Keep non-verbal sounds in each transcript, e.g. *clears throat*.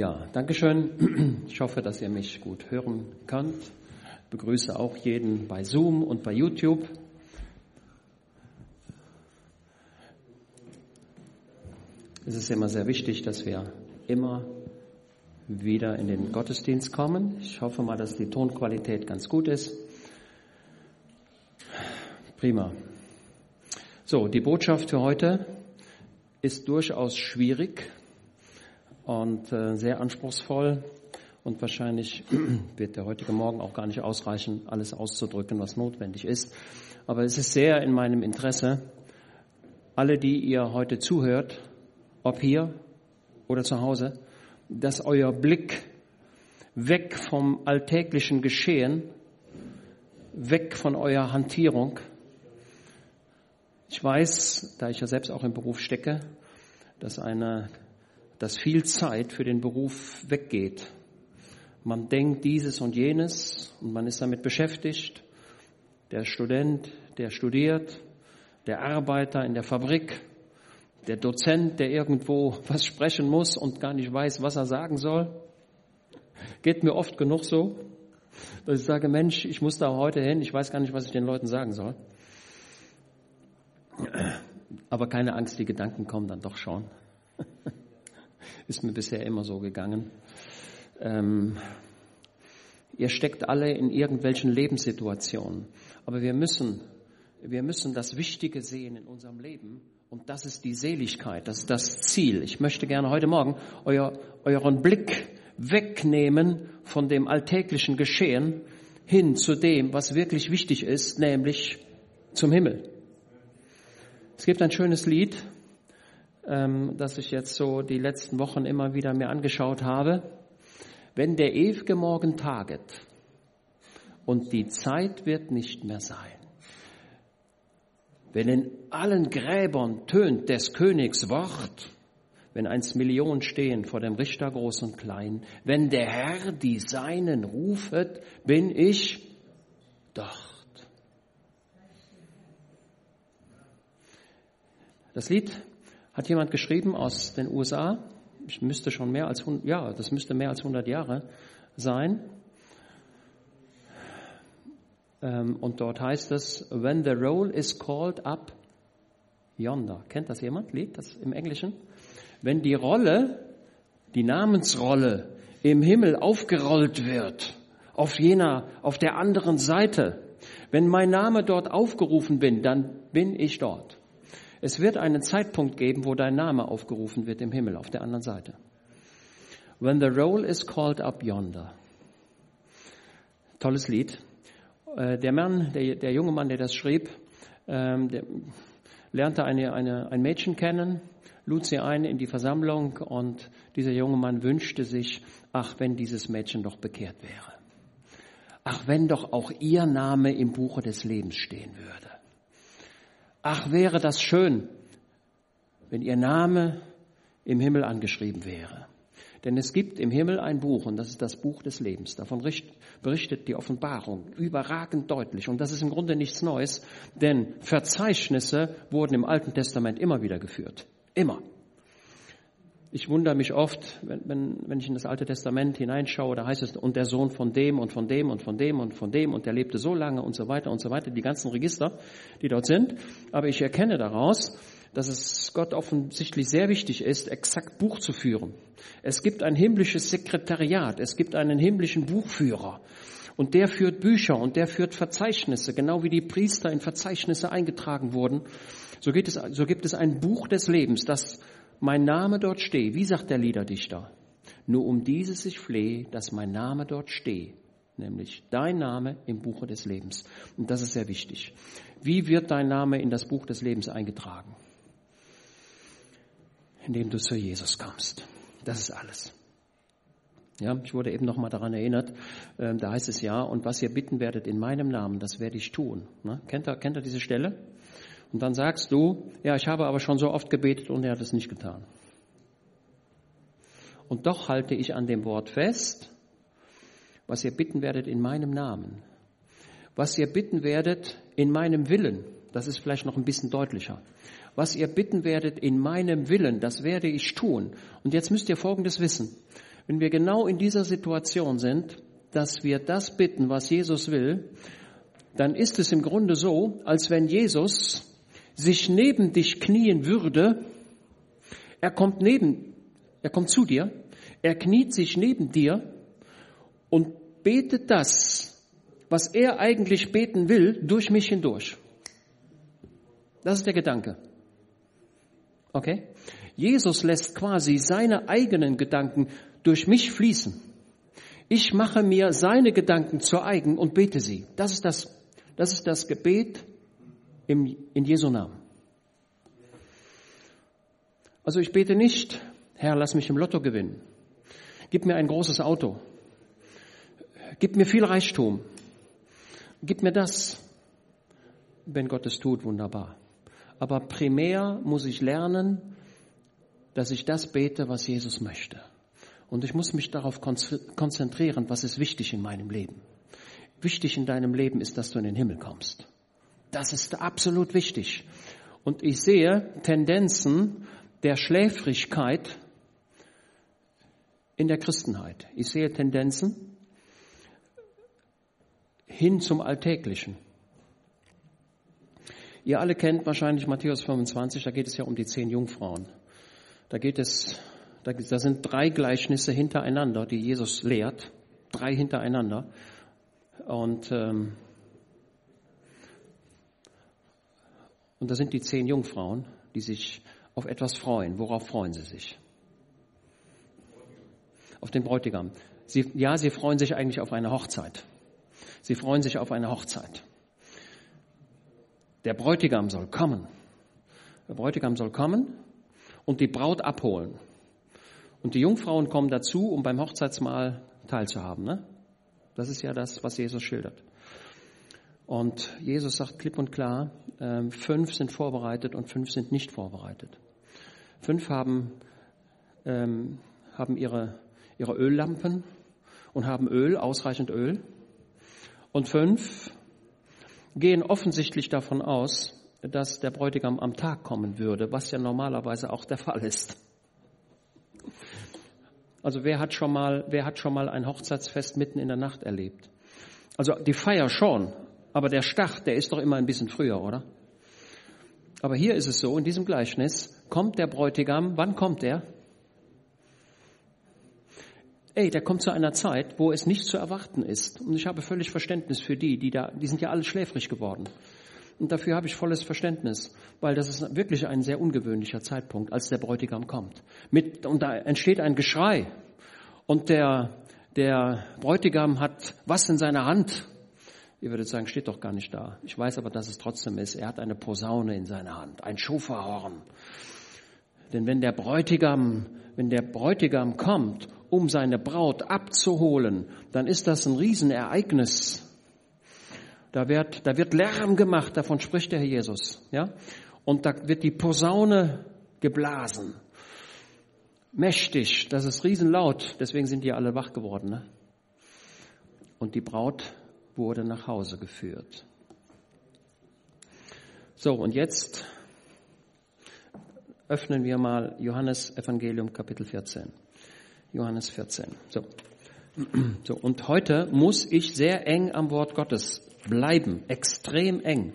Ja, Dankeschön. Ich hoffe, dass ihr mich gut hören könnt. Ich begrüße auch jeden bei Zoom und bei YouTube. Es ist immer sehr wichtig, dass wir immer wieder in den Gottesdienst kommen. Ich hoffe mal, dass die Tonqualität ganz gut ist. Prima. So, die Botschaft für heute ist durchaus schwierig und äh, sehr anspruchsvoll und wahrscheinlich *clears throat* wird der heutige Morgen auch gar nicht ausreichen, alles auszudrücken, was notwendig ist. Aber es ist sehr in meinem Interesse, alle, die ihr heute zuhört, ob hier oder zu Hause, dass euer Blick weg vom alltäglichen Geschehen, weg von eurer Hantierung. Ich weiß, da ich ja selbst auch im Beruf stecke, dass eine, dass viel Zeit für den Beruf weggeht. Man denkt dieses und jenes und man ist damit beschäftigt. Der Student, der studiert, der Arbeiter in der Fabrik, der Dozent, der irgendwo *laughs* was sprechen muss und gar nicht weiß, was er sagen soll. Geht mir oft genug so, dass ich sage, Mensch, ich muss da heute hin, ich weiß gar nicht, was ich den Leuten sagen soll. Aber keine Angst, die Gedanken kommen dann doch schon. *laughs* Ist mir bisher immer so gegangen. Ähm, ihr steckt alle in irgendwelchen Lebenssituationen. Aber wir müssen, wir müssen das Wichtige sehen in unserem Leben und das ist die Seligkeit, das ist das Ziel. Ich möchte gerne heute Morgen euer, euren Blick wegnehmen von dem alltäglichen Geschehen hin zu dem, was wirklich wichtig ist, nämlich zum Himmel. Es gibt ein schönes Lied, ähm, das ich jetzt so die letzten Wochen immer wieder mir angeschaut habe. Wenn der ewige Morgen taget und die Zeit wird nicht mehr sein, wenn in allen Gräbern tönt des Königs Wort, wenn eins Millionen stehen vor dem Richter groß und klein, wenn der Herr die Seinen rufet, bin ich dort. Das Lied hat jemand geschrieben aus den USA. Ich müsste schon mehr als ja, das müsste mehr als 100 Jahre sein. Ähm, und dort heißt es, when the roll is called up yonder. Kennt das jemand? Lied das im Englischen? Wenn die Rolle, die Namensrolle im Himmel aufgerollt wird, auf jener, auf der anderen Seite, wenn mein Name dort aufgerufen bin, dann bin ich dort. Es wird einen Zeitpunkt geben, wo dein Name aufgerufen wird im Himmel, auf der anderen Seite. When the roll is called up yonder. Tolles Lied. Äh, der Mann, der, der junge Mann, der das schrieb, ähm, der lernte eine, eine, ein Mädchen kennen, lud sie ein in die Versammlung und dieser junge Mann wünschte sich, ach, wenn dieses Mädchen doch bekehrt wäre. Ach, wenn doch auch ihr Name im Buche des Lebens stehen würde. Ach, wäre das schön, wenn ihr Name im Himmel angeschrieben wäre. Denn es gibt im Himmel ein Buch und das ist das Buch des Lebens. Davon berichtet die Offenbarung überragend deutlich. Und das ist im Grunde nichts Neues, denn Verzeichnisse wurden im Alten Testament immer wieder geführt. Immer. Ich wundere mich oft, wenn, wenn, wenn ich in das Alte Testament hineinschaue, da heißt es, und der Sohn von dem und von dem und von dem und von dem und der lebte so lange und so weiter und so weiter, die ganzen Register, die dort sind. Aber ich erkenne daraus, dass es Gott offensichtlich sehr wichtig ist, exakt Buch zu führen. Es gibt ein himmlisches Sekretariat, es gibt einen himmlischen Buchführer. Und der führt Bücher und der führt Verzeichnisse, genau wie die Priester in Verzeichnisse eingetragen wurden. So, es, so gibt es ein Buch des Lebens, das mein Name dort stehe. Wie sagt der Liederdichter? Nur um dieses ich flehe, dass mein Name dort stehe, nämlich dein Name im Buche des Lebens. Und das ist sehr wichtig. Wie wird dein Name in das Buch des Lebens eingetragen? indem du zu Jesus kommst. Das ist alles. Ja, ich wurde eben noch mal daran erinnert, äh, da heißt es ja, und was ihr bitten werdet in meinem Namen, das werde ich tun. Ne? Kennt, ihr, kennt ihr diese Stelle? Und dann sagst du, ja, ich habe aber schon so oft gebetet und er hat es nicht getan. Und doch halte ich an dem Wort fest, was ihr bitten werdet in meinem Namen. Was ihr bitten werdet in meinem Willen, das ist vielleicht noch ein bisschen deutlicher was ihr bitten werdet in meinem Willen, das werde ich tun. Und jetzt müsst ihr Folgendes wissen. wenn wir genau in dieser Situation sind, dass wir das bitten, was Jesus will, dann ist es im Grunde so, als wenn Jesus sich neben dich knien würde. Er kommt neben, er kommt zu dir, er kniet sich neben dir und betet das, was er eigentlich beten will, durch mich hindurch. Das ist der Gedanke. Okay? Jesus lässt quasi seine eigenen Gedanken durch mich fließen. Ich mache mir seine Gedanken zur eigen und bete sie. Das ist das, das, ist das Gebet im, in Jesu Namen. Also ich bete nicht, Herr, lass mich im Lotto gewinnen. Gib mir ein großes Auto. Gib mir viel Reichtum. Gib mir das. Wenn Gott es tut, wunderbar. Aber primär muss ich lernen, dass ich das bete, was Jesus möchte. Und ich muss mich darauf konzentrieren, was ist wichtig in meinem Leben. Wichtig in deinem Leben ist, dass du in den Himmel kommst. Das ist absolut wichtig. Und ich sehe Tendenzen der Schläfrigkeit in der Christenheit. Ich sehe Tendenzen hin zum Alltäglichen. Ihr alle kennt wahrscheinlich Matthäus 25, da geht es ja um die zehn Jungfrauen. Da geht es da, da sind drei Gleichnisse hintereinander, die Jesus lehrt, drei hintereinander. Und, ähm, und da sind die zehn Jungfrauen, die sich auf etwas freuen. Worauf freuen sie sich? Auf den Bräutigam. Sie, ja, sie freuen sich eigentlich auf eine Hochzeit. Sie freuen sich auf eine Hochzeit. Der Bräutigam soll kommen. Der Bräutigam soll kommen und die Braut abholen. Und die Jungfrauen kommen dazu, um beim Hochzeitsmahl teilzuhaben. Ne? Das ist ja das, was Jesus schildert. Und Jesus sagt klipp und klar, äh, fünf sind vorbereitet und fünf sind nicht vorbereitet. Fünf haben, ähm, haben ihre, ihre Öllampen und haben Öl, ausreichend Öl. Und fünf gehen offensichtlich davon aus, dass der Bräutigam am Tag kommen würde, was ja normalerweise auch der Fall ist. Also wer hat schon mal, wer hat schon mal ein Hochzeitsfest mitten in der Nacht erlebt? Also die Feier schon, aber der Start, der ist doch immer ein bisschen früher, oder? Aber hier ist es so, in diesem Gleichnis kommt der Bräutigam, wann kommt er? Ey, der kommt zu einer Zeit, wo es nicht zu erwarten ist. Und ich habe völlig Verständnis für die, die da, die sind ja alle schläfrig geworden. Und dafür habe ich volles Verständnis, weil das ist wirklich ein sehr ungewöhnlicher Zeitpunkt, als der Bräutigam kommt. Mit, und da entsteht ein Geschrei. Und der, der Bräutigam hat was in seiner Hand. Ihr würdet sagen, steht doch gar nicht da. Ich weiß aber, dass es trotzdem ist. Er hat eine Posaune in seiner Hand, ein Schofahorn. Denn wenn der Bräutigam, wenn der Bräutigam kommt, um seine Braut abzuholen, dann ist das ein Riesenereignis. Da wird, da wird Lärm gemacht, davon spricht der Herr Jesus. Ja? Und da wird die Posaune geblasen. Mächtig, das ist riesenlaut, deswegen sind die alle wach geworden. Ne? Und die Braut wurde nach Hause geführt. So, und jetzt öffnen wir mal Johannes Evangelium Kapitel 14. Johannes 14. So. *clears throat* So, und heute muss ich sehr eng am Wort Gottes bleiben, extrem eng.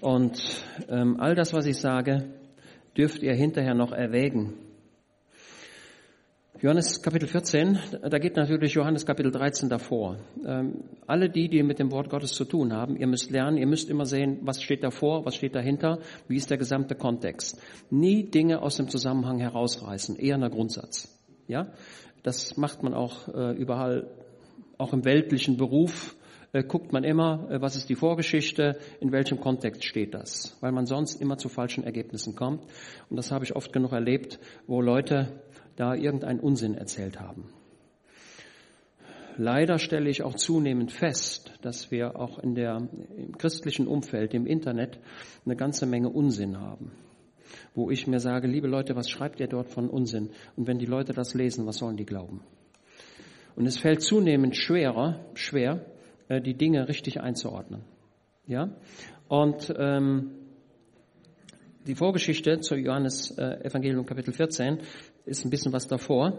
Und ähm, all das, was ich sage, dürft ihr hinterher noch erwägen. Johannes Kapitel 14, da geht natürlich Johannes Kapitel 13 davor. Ähm, alle die, die mit dem Wort Gottes zu tun haben, ihr müsst lernen, ihr müsst immer sehen, was steht davor, was steht dahinter, wie ist der gesamte Kontext. Nie Dinge aus dem Zusammenhang herausreißen, eher ein Grundsatz. Ja, das macht man auch äh, überall auch im weltlichen Beruf äh, guckt man immer, äh, was ist die Vorgeschichte, in welchem Kontext steht das, weil man sonst immer zu falschen Ergebnissen kommt. Und das habe ich oft genug erlebt, wo Leute da irgendeinen Unsinn erzählt haben. Leider stelle ich auch zunehmend fest, dass wir auch in der, im christlichen Umfeld, im Internet, eine ganze Menge Unsinn haben. Wo ich mir sage, liebe Leute, was schreibt ihr dort von Unsinn? Und wenn die Leute das lesen, was sollen die glauben? Und es fällt zunehmend schwerer, schwer, äh, die Dinge richtig einzuordnen. Ja? Und ähm, die Vorgeschichte zu Johannes äh, Evangelium Kapitel 14 ist ein bisschen was davor.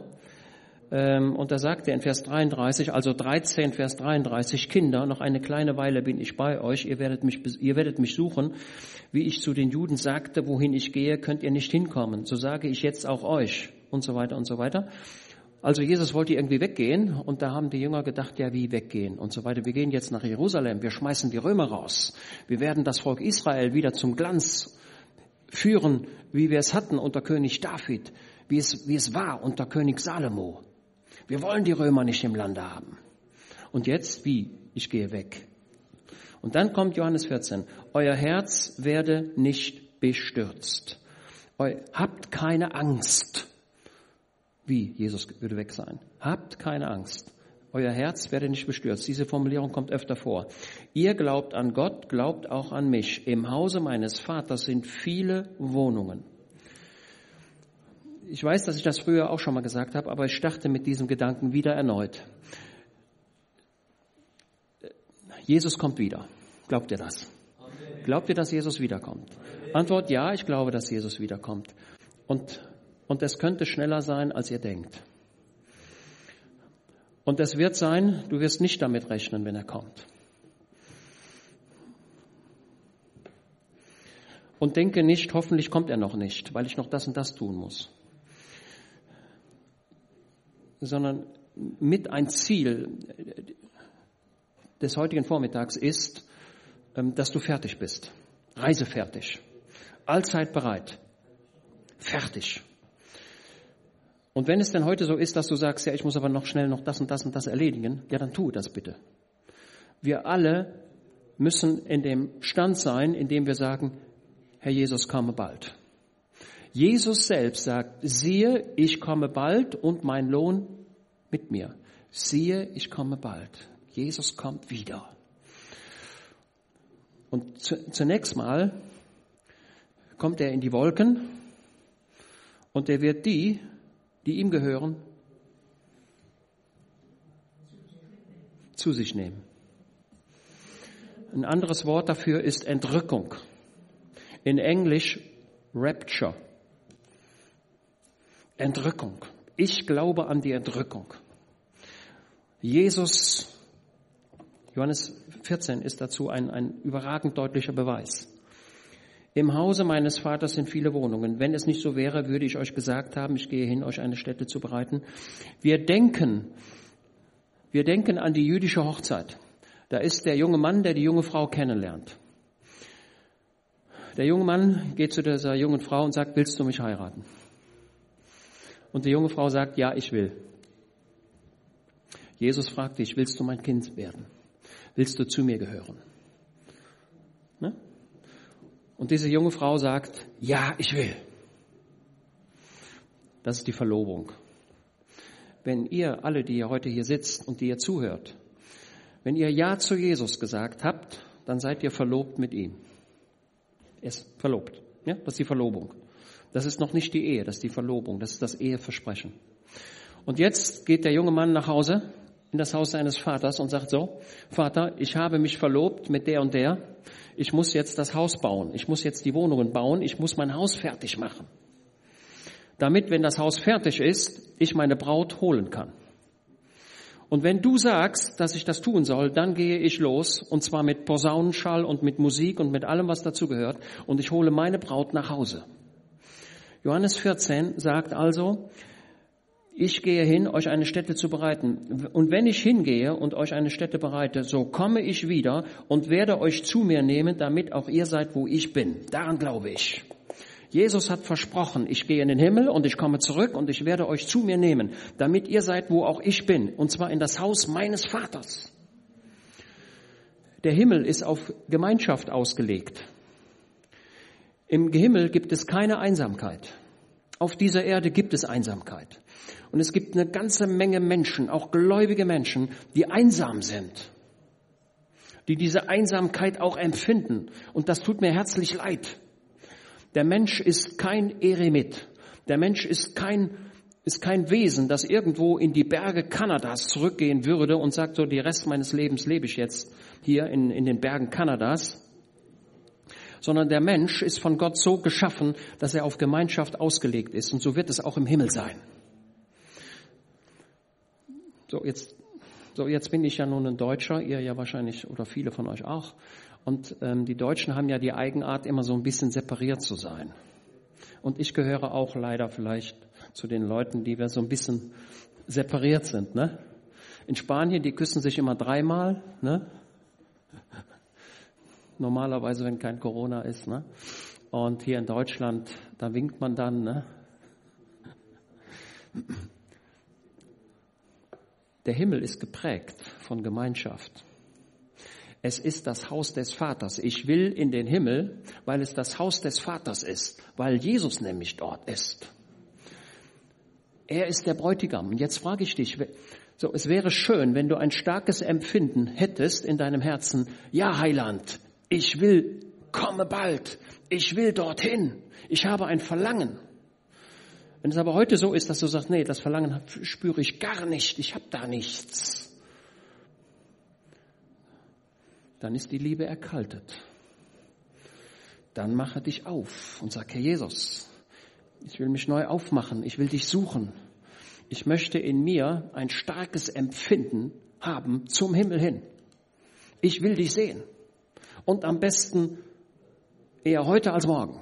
Ähm, und da sagt er in Vers 33, also 13, Vers 33, Kinder, noch eine kleine Weile bin ich bei euch, ihr werdet mich, ihr werdet mich suchen. Wie ich zu den Juden sagte, wohin ich gehe, könnt ihr nicht hinkommen. So sage ich jetzt auch euch und so weiter und so weiter. Also Jesus wollte irgendwie weggehen und da haben die Jünger gedacht, ja wie weggehen und so weiter. Wir gehen jetzt nach Jerusalem, wir schmeißen die Römer raus. Wir werden das Volk Israel wieder zum Glanz führen, wie wir es hatten unter König David, wie es, wie es war unter König Salomo. Wir wollen die Römer nicht im Lande haben. Und jetzt wie? Ich gehe weg. Und dann kommt Johannes 14. Euer Herz werde nicht bestürzt. Habt keine Angst. Wie? Jesus würde weg sein. Habt keine Angst. Euer Herz werde nicht bestürzt. Diese Formulierung kommt öfter vor. Ihr glaubt an Gott, glaubt auch an mich. Im Hause meines Vaters sind viele Wohnungen ich weiß, dass ich das früher auch schon mal gesagt habe, aber ich starte mit diesem Gedanken wieder erneut. Jesus kommt wieder. Glaubt ihr das? Glaubt ihr, dass Jesus wiederkommt? Antwort ja, ich glaube, dass Jesus wiederkommt. Und, und es könnte schneller sein, als ihr denkt. Und es wird sein, du wirst nicht damit rechnen, wenn er kommt. Und denke nicht, hoffentlich kommt er noch nicht, weil ich noch das und das tun muss sondern mit ein Ziel des heutigen Vormittags ist, ähm, dass du fertig bist. Reisefertig. Allzeit bereit. Fertig. Und wenn es denn heute so ist, dass du sagst, ja, ich muss aber noch schnell noch das und das und das erledigen, ja, dann tu das bitte. Wir alle müssen in dem Stand sein, in dem wir sagen, Herr Jesus, komme bald. Jesus selbst sagt, siehe, ich komme bald und mein Lohn mit mir. Siehe, ich komme bald. Jesus kommt wieder. Und zunächst mal kommt er in die Wolken und er wird die, die ihm gehören, zu sich nehmen. Ein anderes Wort dafür ist Entrückung. In Englisch Rapture. Entrückung. Ich glaube an die Entrückung. Jesus, Johannes 14 ist dazu ein, ein überragend deutlicher Beweis. Im Hause meines Vaters sind viele Wohnungen. Wenn es nicht so wäre, würde ich euch gesagt haben, ich gehe hin, euch eine Stätte zu bereiten. Wir denken, wir denken an die jüdische Hochzeit. Da ist der junge Mann, der die junge Frau kennenlernt. Der junge Mann geht zu dieser jungen Frau und sagt, willst du mich heiraten? Und die junge Frau sagt, ja, ich will. Jesus fragt dich, willst du mein Kind werden? Willst du zu mir gehören? Ne? Und diese junge Frau sagt, ja, ich will. Das ist die Verlobung. Wenn ihr alle, die ihr heute hier sitzt und die ihr zuhört, wenn ihr Ja zu Jesus gesagt habt, dann seid ihr verlobt mit ihm. Er ist verlobt. Ja, das ist die Verlobung. Das ist noch nicht die Ehe, das ist die Verlobung, das ist das Eheversprechen. Und jetzt geht der junge Mann nach Hause, in das Haus seines Vaters und sagt so, Vater, ich habe mich verlobt mit der und der, ich muss jetzt das Haus bauen, ich muss jetzt die Wohnungen bauen, ich muss mein Haus fertig machen. Damit, wenn das Haus fertig ist, ich meine Braut holen kann. Und wenn du sagst, dass ich das tun soll, dann gehe ich los, und zwar mit Posaunenschall und mit Musik und mit allem, was dazu gehört, und ich hole meine Braut nach Hause. Johannes 14 sagt also, ich gehe hin, euch eine Stätte zu bereiten. Und wenn ich hingehe und euch eine Stätte bereite, so komme ich wieder und werde euch zu mir nehmen, damit auch ihr seid, wo ich bin. Daran glaube ich. Jesus hat versprochen, ich gehe in den Himmel und ich komme zurück und ich werde euch zu mir nehmen, damit ihr seid, wo auch ich bin, und zwar in das Haus meines Vaters. Der Himmel ist auf Gemeinschaft ausgelegt. Im Himmel gibt es keine Einsamkeit. Auf dieser Erde gibt es Einsamkeit. Und es gibt eine ganze Menge Menschen, auch gläubige Menschen, die einsam sind, die diese Einsamkeit auch empfinden. Und das tut mir herzlich leid. Der Mensch ist kein Eremit. Der Mensch ist kein, ist kein Wesen, das irgendwo in die Berge Kanadas zurückgehen würde und sagt, so, die Rest meines Lebens lebe ich jetzt hier in, in den Bergen Kanadas sondern der Mensch ist von Gott so geschaffen, dass er auf Gemeinschaft ausgelegt ist. Und so wird es auch im Himmel sein. So, jetzt, so, jetzt bin ich ja nun ein Deutscher, ihr ja wahrscheinlich oder viele von euch auch. Und ähm, die Deutschen haben ja die Eigenart, immer so ein bisschen separiert zu sein. Und ich gehöre auch leider vielleicht zu den Leuten, die wir so ein bisschen separiert sind. Ne? In Spanien, die küssen sich immer dreimal. Ne? Normalerweise, wenn kein Corona ist. Ne? Und hier in Deutschland, da winkt man dann. Ne? Der Himmel ist geprägt von Gemeinschaft. Es ist das Haus des Vaters. Ich will in den Himmel, weil es das Haus des Vaters ist, weil Jesus nämlich dort ist. Er ist der Bräutigam. Und jetzt frage ich dich, so, es wäre schön, wenn du ein starkes Empfinden hättest in deinem Herzen. Ja, Heiland, ich will, komme bald. Ich will dorthin. Ich habe ein Verlangen. Wenn es aber heute so ist, dass du sagst, nee, das Verlangen spüre ich gar nicht. Ich habe da nichts. Dann ist die Liebe erkaltet. Dann mache dich auf und sag, Herr Jesus, ich will mich neu aufmachen. Ich will dich suchen. Ich möchte in mir ein starkes Empfinden haben zum Himmel hin. Ich will dich sehen. Und am besten eher heute als morgen.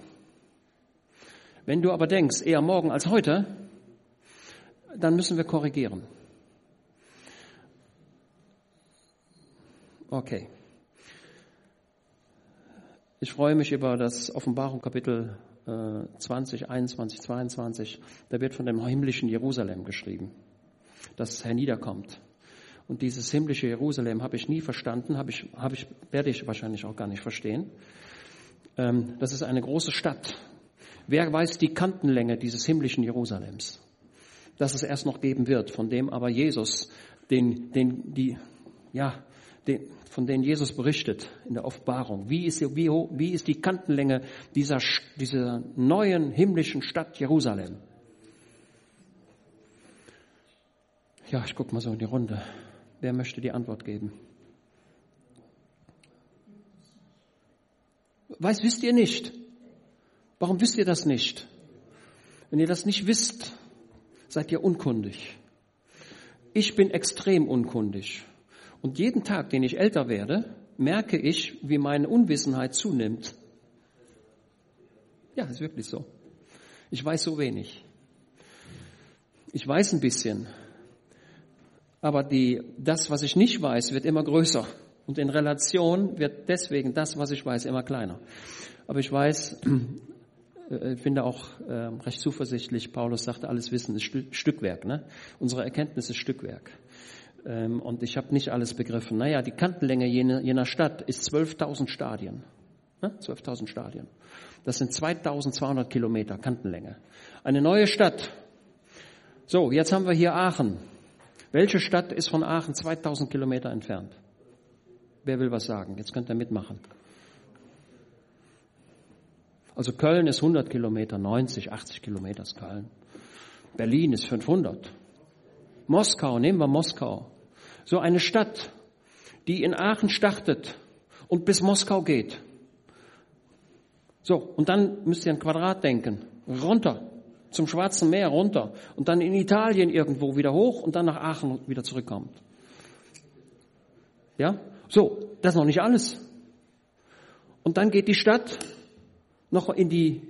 Wenn du aber denkst, eher morgen als heute, dann müssen wir korrigieren. Okay. Ich freue mich über das Offenbarung Kapitel 20, 21, 22, da wird von dem himmlischen Jerusalem geschrieben, das herniederkommt. Und dieses himmlische Jerusalem habe ich nie verstanden, habe ich, habe ich, werde ich wahrscheinlich auch gar nicht verstehen. Ähm, das ist eine große Stadt. Wer weiß die Kantenlänge dieses himmlischen Jerusalems? Das es erst noch geben wird, von dem aber Jesus den, den, die, ja, den, von denen Jesus berichtet in der Offenbarung. Wie ist, wie, wie ist die Kantenlänge dieser, dieser neuen himmlischen Stadt Jerusalem? Ja, ich gucke mal so in die Runde. Wer möchte die Antwort geben? Weiß, wisst ihr nicht? Warum wisst ihr das nicht? Wenn ihr das nicht wisst, seid ihr unkundig. Ich bin extrem unkundig. Und jeden Tag, den ich älter werde, merke ich, wie meine Unwissenheit zunimmt. Ja, ist wirklich so. Ich weiß so wenig. Ich weiß ein bisschen. Aber die, das, was ich nicht weiß, wird immer größer. Und in Relation wird deswegen das, was ich weiß, immer kleiner. Aber ich weiß, *clears throat* äh, ich finde auch äh, recht zuversichtlich, Paulus sagte, alles Wissen ist Stückwerk. Ne? Unsere Erkenntnis ist Stückwerk. Ähm, und ich habe nicht alles begriffen. Naja, die Kantenlänge jener, jener Stadt ist 12.000 Stadien. 12.000 Stadien. Das sind 2.200 Kilometer Kantenlänge. Eine neue Stadt. So, jetzt haben wir hier Aachen. Welche Stadt ist von Aachen 2000 Kilometer entfernt? Wer will was sagen? Jetzt könnt ihr mitmachen. Also Köln ist 100 Kilometer, 90, 80 Kilometer ist Köln. Berlin ist 500. Moskau, nehmen wir Moskau. So eine Stadt, die in Aachen startet und bis Moskau geht. So, und dann müsst ihr ein Quadrat denken. Runter, zum Schwarzen Meer runter und dann in Italien irgendwo wieder hoch und dann nach Aachen wieder zurückkommt. Ja? So, das ist noch nicht alles. Und dann geht die Stadt noch in die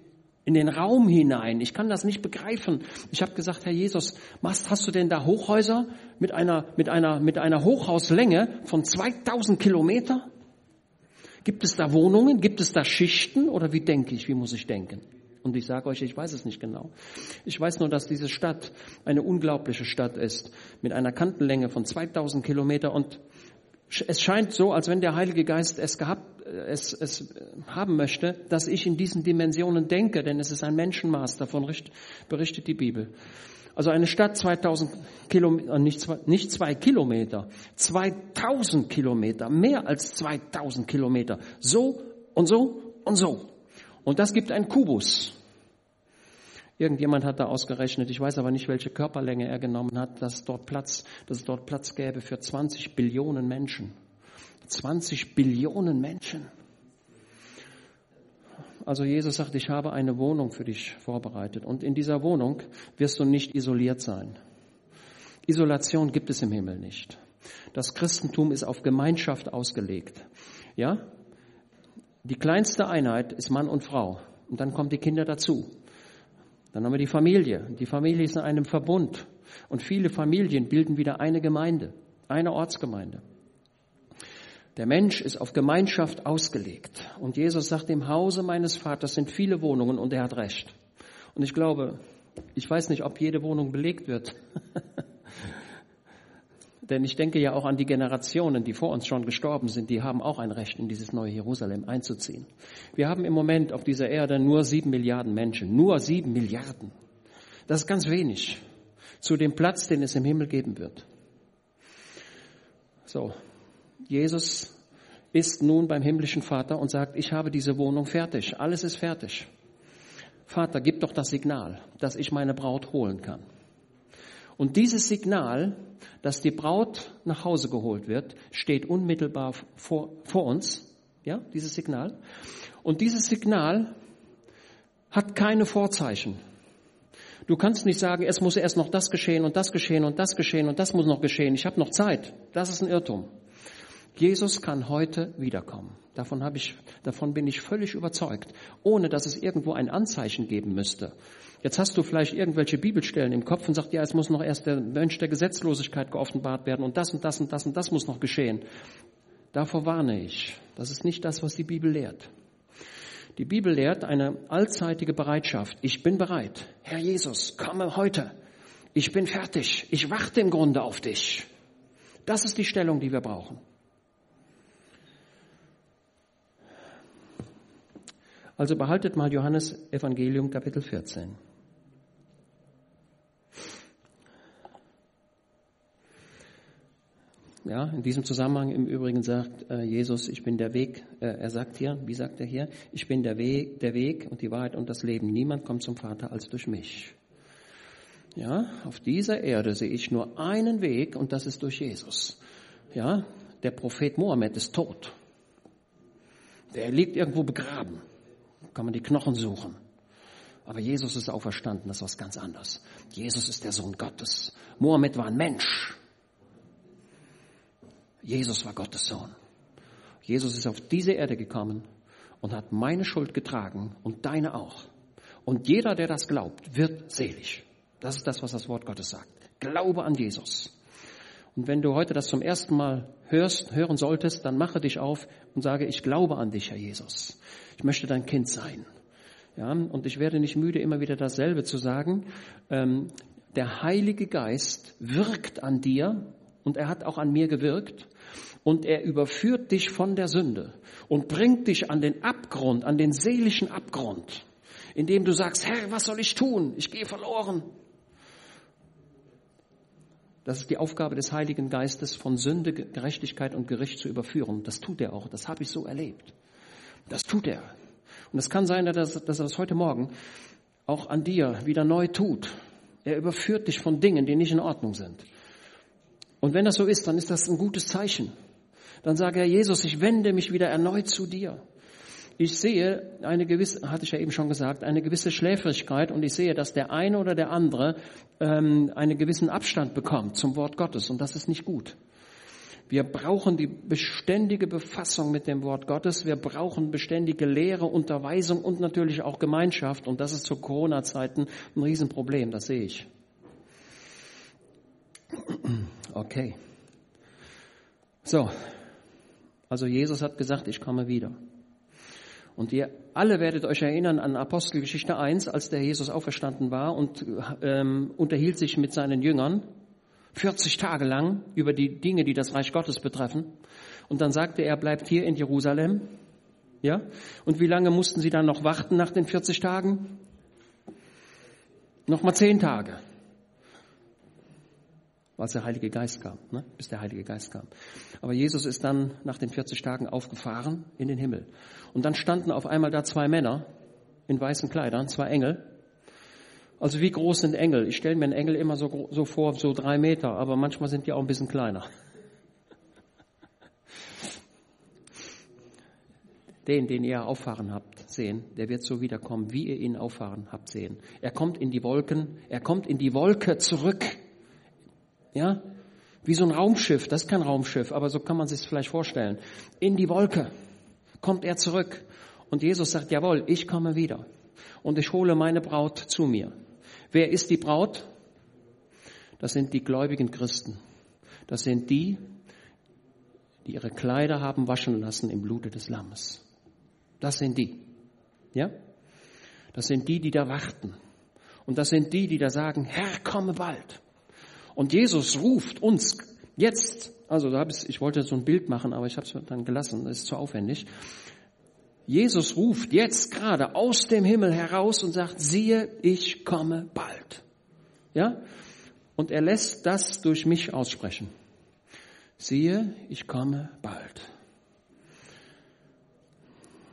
in den Raum hinein. Ich kann das nicht begreifen. Ich habe gesagt, Herr Jesus, was hast du denn da Hochhäuser mit einer, mit einer, mit einer Hochhauslänge von 2000 Kilometer? Gibt es da Wohnungen? Gibt es da Schichten? Oder wie denke ich? Wie muss ich denken? Und ich sage euch, ich weiß es nicht genau. Ich weiß nur, dass diese Stadt eine unglaubliche Stadt ist, mit einer Kantenlänge von 2000 Kilometer und es scheint so, als wenn der Heilige Geist es gehabt, es, es haben möchte, dass ich in diesen Dimensionen denke, denn es ist ein Menschenmaß, davon berichtet die Bibel. Also eine Stadt 2000 Kilometer, äh, nicht zwei, nicht zwei Kilometer, 2000 Kilometer, mehr als 2000 Kilometer. So und so und so. Und das gibt ein Kubus. Irgendjemand hat da ausgerechnet, ich weiß aber nicht, welche Körperlänge er genommen hat, dass, dort Platz, dass es dort Platz gäbe für 20 Billionen Menschen. 20 Billionen Menschen. Also Jesus sagt, ich habe eine Wohnung für dich vorbereitet und in dieser Wohnung wirst du nicht isoliert sein. Isolation gibt es im Himmel nicht. Das Christentum ist auf Gemeinschaft ausgelegt. Ja? Die kleinste Einheit ist Mann und Frau und dann kommen die Kinder dazu. Dann haben wir die Familie. Die Familie ist in einem Verbund und viele Familien bilden wieder eine Gemeinde, eine Ortsgemeinde. Der Mensch ist auf Gemeinschaft ausgelegt. Und Jesus sagt, im Hause meines Vaters sind viele Wohnungen und er hat recht. Und ich glaube, ich weiß nicht, ob jede Wohnung belegt wird. *laughs* Denn ich denke ja auch an die Generationen, die vor uns schon gestorben sind, die haben auch ein Recht, in dieses neue Jerusalem einzuziehen. Wir haben im Moment auf dieser Erde nur sieben Milliarden Menschen. Nur sieben Milliarden. Das ist ganz wenig zu dem Platz, den es im Himmel geben wird. So, Jesus ist nun beim himmlischen Vater und sagt, ich habe diese Wohnung fertig, alles ist fertig. Vater, gib doch das Signal, dass ich meine Braut holen kann. Und dieses Signal, dass die Braut nach Hause geholt wird, steht unmittelbar vor, vor uns. Ja, dieses Signal. Und dieses Signal hat keine Vorzeichen. Du kannst nicht sagen, es muss erst noch das geschehen und das geschehen und das geschehen und das muss noch geschehen. Ich habe noch Zeit. Das ist ein Irrtum. Jesus kann heute wiederkommen. Davon, habe ich, davon bin ich völlig überzeugt, ohne dass es irgendwo ein Anzeichen geben müsste. Jetzt hast du vielleicht irgendwelche Bibelstellen im Kopf und sagst, ja, es muss noch erst der Mensch der Gesetzlosigkeit geoffenbart werden und das und das und das und das muss noch geschehen. Davor warne ich. Das ist nicht das, was die Bibel lehrt. Die Bibel lehrt eine allzeitige Bereitschaft. Ich bin bereit. Herr Jesus, komme heute. Ich bin fertig. Ich warte im Grunde auf dich. Das ist die Stellung, die wir brauchen. Also behaltet mal Johannes Evangelium Kapitel 14. Ja, in diesem Zusammenhang im Übrigen sagt äh, Jesus, ich bin der Weg. Äh, er sagt hier, wie sagt er hier? Ich bin der Weg, der Weg und die Wahrheit und das Leben. Niemand kommt zum Vater als durch mich. Ja, auf dieser Erde sehe ich nur einen Weg und das ist durch Jesus. Ja, der Prophet Mohammed ist tot. Der liegt irgendwo begraben kann man die Knochen suchen. Aber Jesus ist auferstanden, das ist was ganz anderes. Jesus ist der Sohn Gottes. Mohammed war ein Mensch. Jesus war Gottes Sohn. Jesus ist auf diese Erde gekommen und hat meine Schuld getragen und deine auch. Und jeder, der das glaubt, wird selig. Das ist das, was das Wort Gottes sagt. Glaube an Jesus. Und wenn du heute das zum ersten Mal hörst, hören solltest, dann mache dich auf und sage, ich glaube an dich, Herr Jesus. Ich möchte dein Kind sein. Ja, und ich werde nicht müde, immer wieder dasselbe zu sagen. Ähm, der Heilige Geist wirkt an dir und er hat auch an mir gewirkt und er überführt dich von der Sünde und bringt dich an den Abgrund, an den seelischen Abgrund, indem du sagst, Herr, was soll ich tun? Ich gehe verloren. Das ist die Aufgabe des Heiligen Geistes, von Sünde, Gerechtigkeit und Gericht zu überführen. Das tut er auch. Das habe ich so erlebt. Das tut er. Und es kann sein, dass, dass er das heute Morgen auch an dir wieder neu tut. Er überführt dich von Dingen, die nicht in Ordnung sind. Und wenn das so ist, dann ist das ein gutes Zeichen. Dann sage er, Jesus, ich wende mich wieder erneut zu dir ich sehe eine gewisse, hatte ich ja eben schon gesagt, eine gewisse Schläfrigkeit und ich sehe, dass der eine oder der andere ähm, einen gewissen Abstand bekommt zum Wort Gottes und das ist nicht gut. Wir brauchen die beständige Befassung mit dem Wort Gottes. Wir brauchen beständige Lehre, Unterweisung und natürlich auch Gemeinschaft. Und das ist zu Corona-Zeiten ein Riesenproblem, das sehe ich. Okay. So. Also Jesus hat gesagt, ich komme wieder. Und ihr alle werdet euch erinnern an Apostelgeschichte 1, als der Jesus auferstanden war und ähm, unterhielt sich mit seinen Jüngern 40 Tage lang über die Dinge, die das Reich Gottes betreffen. Und dann sagte er, bleibt hier in Jerusalem. Ja? Und wie lange mussten sie dann noch warten nach den 40 Tagen? Nochmal zehn Tage als der Heilige Geist kam, ne? bis der Heilige Geist kam. Aber Jesus ist dann nach den 40 Tagen aufgefahren in den Himmel. Und dann standen auf einmal da zwei Männer in weißen Kleidern, zwei Engel. Also wie groß sind Engel? Ich stelle mir einen Engel immer so, so vor, so drei Meter, aber manchmal sind die auch ein bisschen kleiner. den, den ihr auffahren habt sehen, der wird so wiederkommen, wie ihr ihn auffahren habt sehen. Er kommt in die Wolken, er kommt in die Wolke zurück. Ja? Wie so ein Raumschiff, das ist kein Raumschiff, aber so kann man sich vielleicht vorstellen. In die Wolke kommt er zurück. Und Jesus sagt, jawohl, ich komme wieder. Und ich hole meine Braut zu mir. Wer ist die Braut? Das sind die gläubigen Christen. Das sind die, die ihre Kleider haben waschen lassen im Blute des Lammes. Das sind die. Ja? Das sind die, die da warten. Und das sind die, die da sagen, Herr, komme bald. Und Jesus ruft uns jetzt, also da hab ich, ich wollte so ein Bild machen, aber ich habe es dann gelassen, das ist zu aufwendig. Jesus ruft jetzt gerade aus dem Himmel heraus und sagt, siehe, ich komme bald. Ja? Und er lässt das durch mich aussprechen. Siehe, ich komme bald.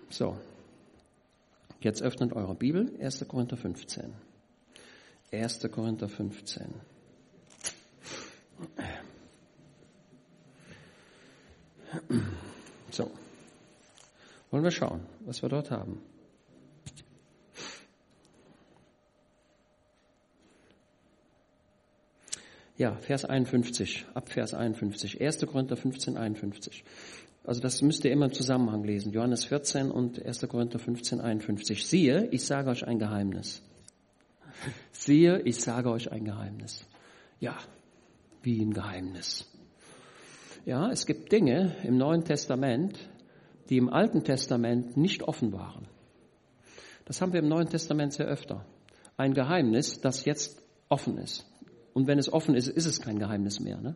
So. Jetzt öffnet eure Bibel, 1. Korinther 15. 1. Korinther 15. So. Wollen wir schauen, was wir dort haben. Ja, Vers 51, ab Vers 51, 1. Korinther 15, 51. Also das müsst ihr immer im Zusammenhang lesen. Johannes 14 und 1. Korinther 15, 51. Siehe, ich sage euch ein Geheimnis. Siehe, ich sage euch ein Geheimnis. Ja, wie ein Geheimnis. Ja, es gibt Dinge im Neuen Testament, die im Alten Testament nicht offen waren. Das haben wir im Neuen Testament sehr öfter. Ein Geheimnis, das jetzt offen ist. Und wenn es offen ist, ist es kein Geheimnis mehr. Ne?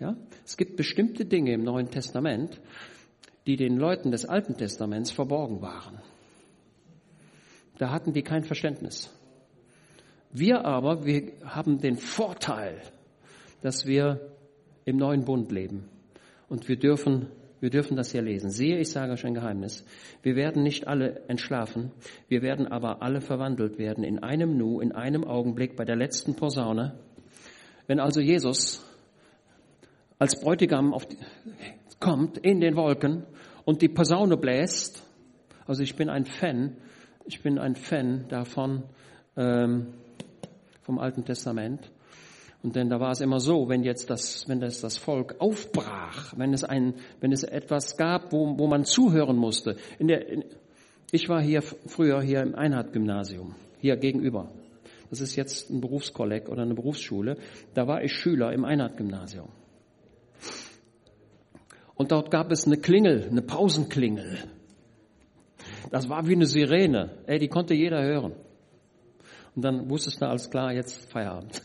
Ja? Es gibt bestimmte Dinge im Neuen Testament, die den Leuten des Alten Testaments verborgen waren. Da hatten die kein Verständnis. Wir aber, wir haben den Vorteil, dass wir im neuen Bund leben. Und wir dürfen wir dürfen das hier lesen. Siehe, ich sage euch ein Geheimnis. Wir werden nicht alle entschlafen, wir werden aber alle verwandelt werden in einem Nu, in einem Augenblick bei der letzten Posaune. Wenn also Jesus als Bräutigam die, kommt in den Wolken und die Posaune bläst, also ich bin ein Fan, ich bin ein Fan davon ähm, vom Alten Testament. Und denn da war es immer so, wenn jetzt das, wenn das, das Volk aufbrach, wenn es ein, wenn es etwas gab, wo, wo man zuhören musste. In der, in, ich war hier früher hier im Einhard-Gymnasium, hier gegenüber. Das ist jetzt ein Berufskolleg oder eine Berufsschule. Da war ich Schüler im Einhard-Gymnasium. Und dort gab es eine Klingel, eine Pausenklingel. Das war wie eine Sirene. Ey, die konnte jeder hören. Und dann wusstest du alles klar, jetzt Feierabend.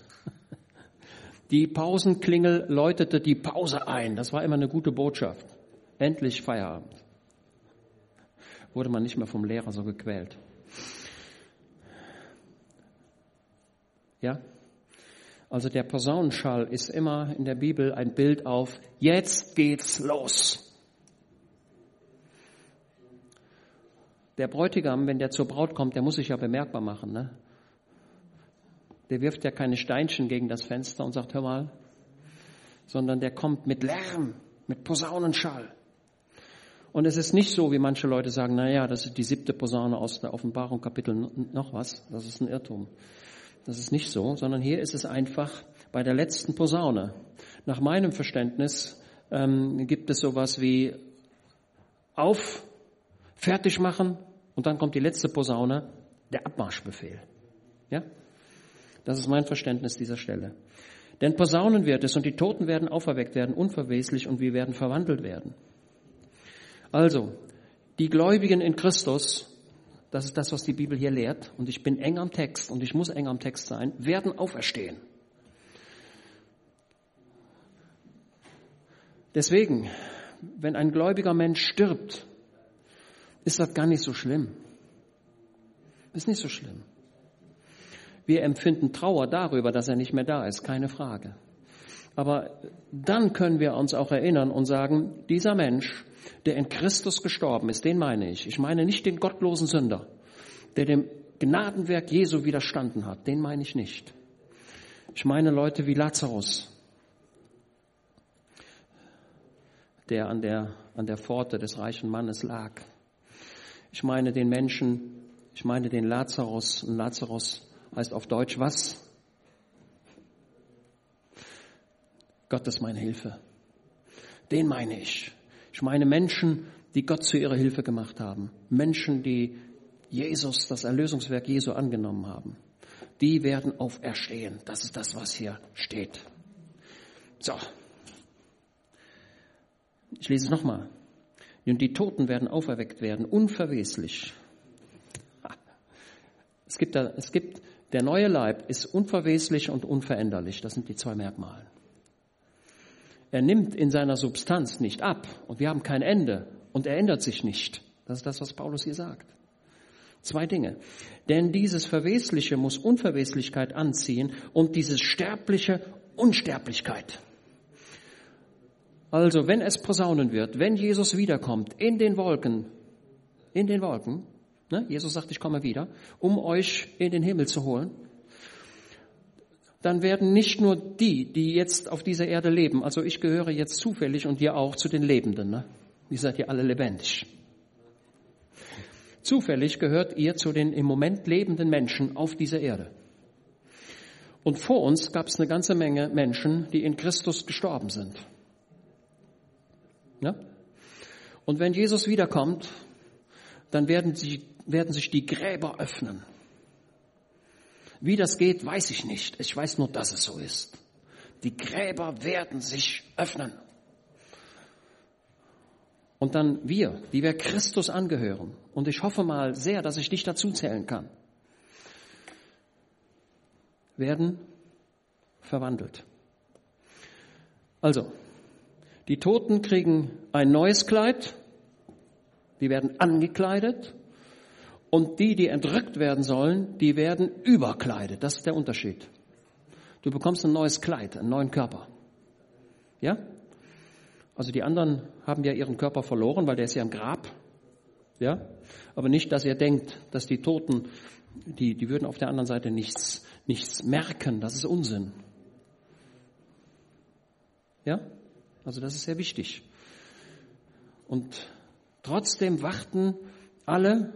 Die Pausenklingel läutete die Pause ein. Das war immer eine gute Botschaft. Endlich Feierabend. Wurde man nicht mehr vom Lehrer so gequält. Ja? Also der Posaunenschall ist immer in der Bibel ein Bild auf, jetzt geht's los. Der Bräutigam, wenn der zur Braut kommt, der muss sich ja bemerkbar machen. Ne? Der wirft ja keine Steinchen gegen das Fenster und sagt, hör mal, sondern der kommt mit Lärm, mit Posaunenschall. Und es ist nicht so, wie manche Leute sagen, na ja, das ist die siebte Posaune aus der Offenbarung, Kapitel noch was. Das ist ein Irrtum. Das ist nicht so, sondern hier ist es einfach bei der letzten Posaune. Nach meinem Verständnis ähm, gibt es sowas wie auf, fertig machen und dann kommt die letzte Posaune, der Abmarschbefehl. Ja? Das ist mein Verständnis dieser Stelle. Denn Posaunen wird es und die Toten werden auferweckt werden, unverweslich und wir werden verwandelt werden. Also, die Gläubigen in Christus, das ist das, was die Bibel hier lehrt, und ich bin eng am Text und ich muss eng am Text sein, werden auferstehen. Deswegen, wenn ein gläubiger Mensch stirbt, ist das gar nicht so schlimm. Ist nicht so schlimm. Wir empfinden Trauer darüber, dass er nicht mehr da ist, keine Frage. Aber dann können wir uns auch erinnern und sagen, dieser Mensch, der in Christus gestorben ist, den meine ich. Ich meine nicht den gottlosen Sünder, der dem Gnadenwerk Jesu widerstanden hat, den meine ich nicht. Ich meine Leute wie Lazarus, der an der, an der Pforte des reichen Mannes lag. Ich meine den Menschen, ich meine den Lazarus. Lazarus heißt auf Deutsch was? Gott ist meine Hilfe. Den meine ich. Ich meine Menschen, die Gott zu ihrer Hilfe gemacht haben. Menschen, die Jesus, das Erlösungswerk Jesu angenommen haben. Die werden auferstehen. Das ist das, was hier steht. So. Ich lese es nochmal. Und die Toten werden auferweckt werden, unverweslich. Es gibt, da, es gibt, der neue Leib ist unverweslich und unveränderlich. Das sind die zwei Merkmale. Er nimmt in seiner Substanz nicht ab und wir haben kein Ende und er ändert sich nicht. Das ist das, was Paulus hier sagt. Zwei Dinge. Denn dieses Verwesliche muss Unverweslichkeit anziehen und dieses Sterbliche Unsterblichkeit. Also, wenn es posaunen wird, wenn Jesus wiederkommt in den Wolken, in den Wolken, ne, Jesus sagt, ich komme wieder, um euch in den Himmel zu holen, dann werden nicht nur die, die jetzt auf dieser Erde leben, also ich gehöre jetzt zufällig und ihr auch zu den Lebenden, ne? Ihr seid ja alle lebendig. Zufällig gehört ihr zu den im Moment lebenden Menschen auf dieser Erde. Und vor uns gab es eine ganze Menge Menschen, die in Christus gestorben sind. Ja? Und wenn Jesus wiederkommt, dann werden, sie, werden sich die Gräber öffnen. Wie das geht, weiß ich nicht. Ich weiß nur, dass es so ist. Die Gräber werden sich öffnen. Und dann wir, die wir Christus angehören. Und ich hoffe mal sehr, dass ich dich dazu zählen kann. Werden verwandelt. Also, die Toten kriegen ein neues Kleid, die werden angekleidet und die, die entrückt werden sollen, die werden überkleidet. Das ist der Unterschied. Du bekommst ein neues Kleid, einen neuen Körper. Ja? Also die anderen haben ja ihren Körper verloren, weil der ist ja im Grab. Ja? Aber nicht, dass ihr denkt, dass die Toten, die, die würden auf der anderen Seite nichts, nichts merken. Das ist Unsinn. Ja? Also das ist sehr wichtig. Und trotzdem warten alle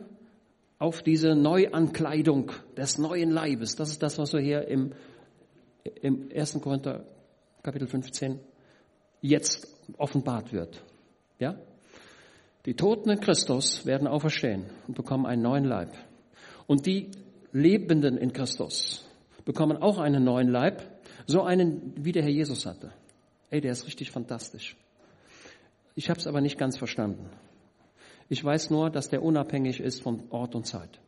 auf diese Neuankleidung des neuen Leibes. Das ist das, was wir hier im, im 1. Korinther Kapitel 15 jetzt offenbart wird. Ja? Die Toten in Christus werden auferstehen und bekommen einen neuen Leib. Und die Lebenden in Christus bekommen auch einen neuen Leib, so einen, wie der Herr Jesus hatte. Ey, der ist richtig fantastisch. Ich habe es aber nicht ganz verstanden. Ich weiß nur, dass der unabhängig ist von Ort und Zeit.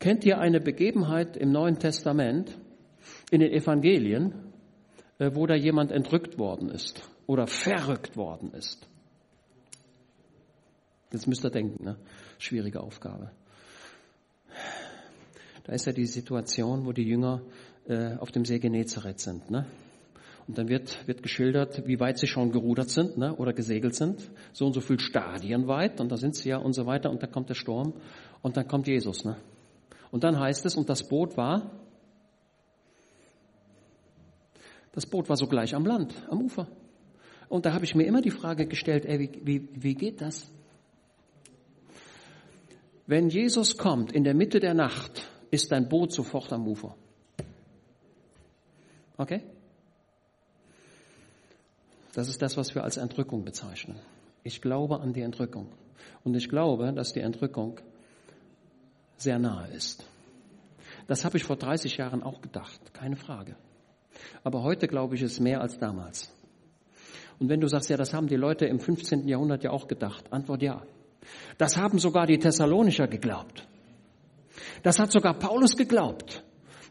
Kennt ihr eine Begebenheit im Neuen Testament, in den Evangelien, äh, wo da jemand entrückt worden ist oder verrückt worden ist? Jetzt müsst ihr denken, ne? schwierige Aufgabe. Da ist ja die Situation, wo die Jünger äh, auf dem See Genezareth sind. Ne? Und dann wird, wird geschildert, wie weit sie schon gerudert sind ne, oder gesegelt sind. So und so viel Stadien weit. Und da sind sie ja und so weiter. Und dann kommt der Sturm. Und dann kommt Jesus. Ne? Und dann heißt es, und das Boot war, das Boot war sogleich am Land, am Ufer. Und da habe ich mir immer die Frage gestellt, ey, wie, wie, wie geht das? Wenn Jesus kommt in der Mitte der Nacht, ist dein Boot sofort am Ufer. Okay? Das ist das, was wir als Entrückung bezeichnen. Ich glaube an die Entrückung. Und ich glaube, dass die Entrückung sehr nahe ist. Das habe ich vor 30 Jahren auch gedacht, keine Frage. Aber heute glaube ich es mehr als damals. Und wenn du sagst, ja, das haben die Leute im 15. Jahrhundert ja auch gedacht, Antwort ja. Das haben sogar die Thessalonicher geglaubt. Das hat sogar Paulus geglaubt.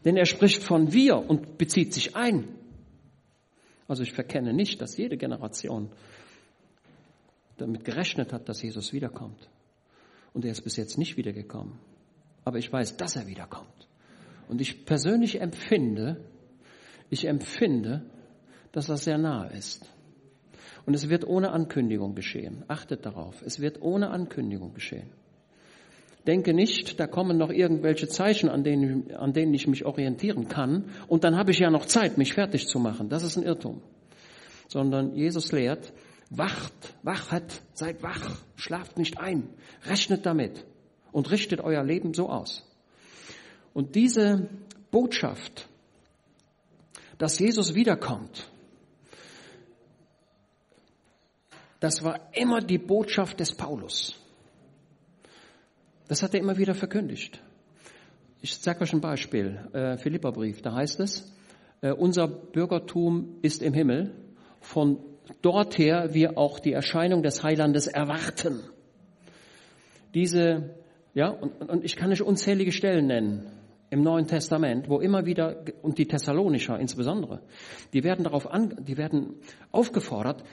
Denn er spricht von wir und bezieht sich ein. Also ich verkenne nicht, dass jede Generation damit gerechnet hat, dass Jesus wiederkommt. Und er ist bis jetzt nicht wiedergekommen. Aber ich weiß, dass er wiederkommt. Und ich persönlich empfinde, ich empfinde, dass das sehr nahe ist. Und es wird ohne Ankündigung geschehen. Achtet darauf. Es wird ohne Ankündigung geschehen. Denke nicht, da kommen noch irgendwelche Zeichen, an denen, an denen ich mich orientieren kann. Und dann habe ich ja noch Zeit, mich fertig zu machen. Das ist ein Irrtum. sondern Jesus lehrt, wacht, wachet, seid wach, schlaft nicht ein, rechnet damit und richtet euer Leben so aus. Und diese Botschaft, dass Jesus wiederkommt, das war immer die Botschaft des Paulus. Das hat er immer wieder verkündigt. Ich sage euch ein Beispiel, äh, Philipperbrief, da heißt es, äh, unser Bürgertum ist im Himmel, von dort her wir auch die Erscheinung des Heilandes erwarten. Diese, ja, und, und ich kann euch unzählige Stellen nennen im Neuen Testament, wo immer wieder, und die Thessalonicher insbesondere, die werden darauf an, die werden aufgefordert,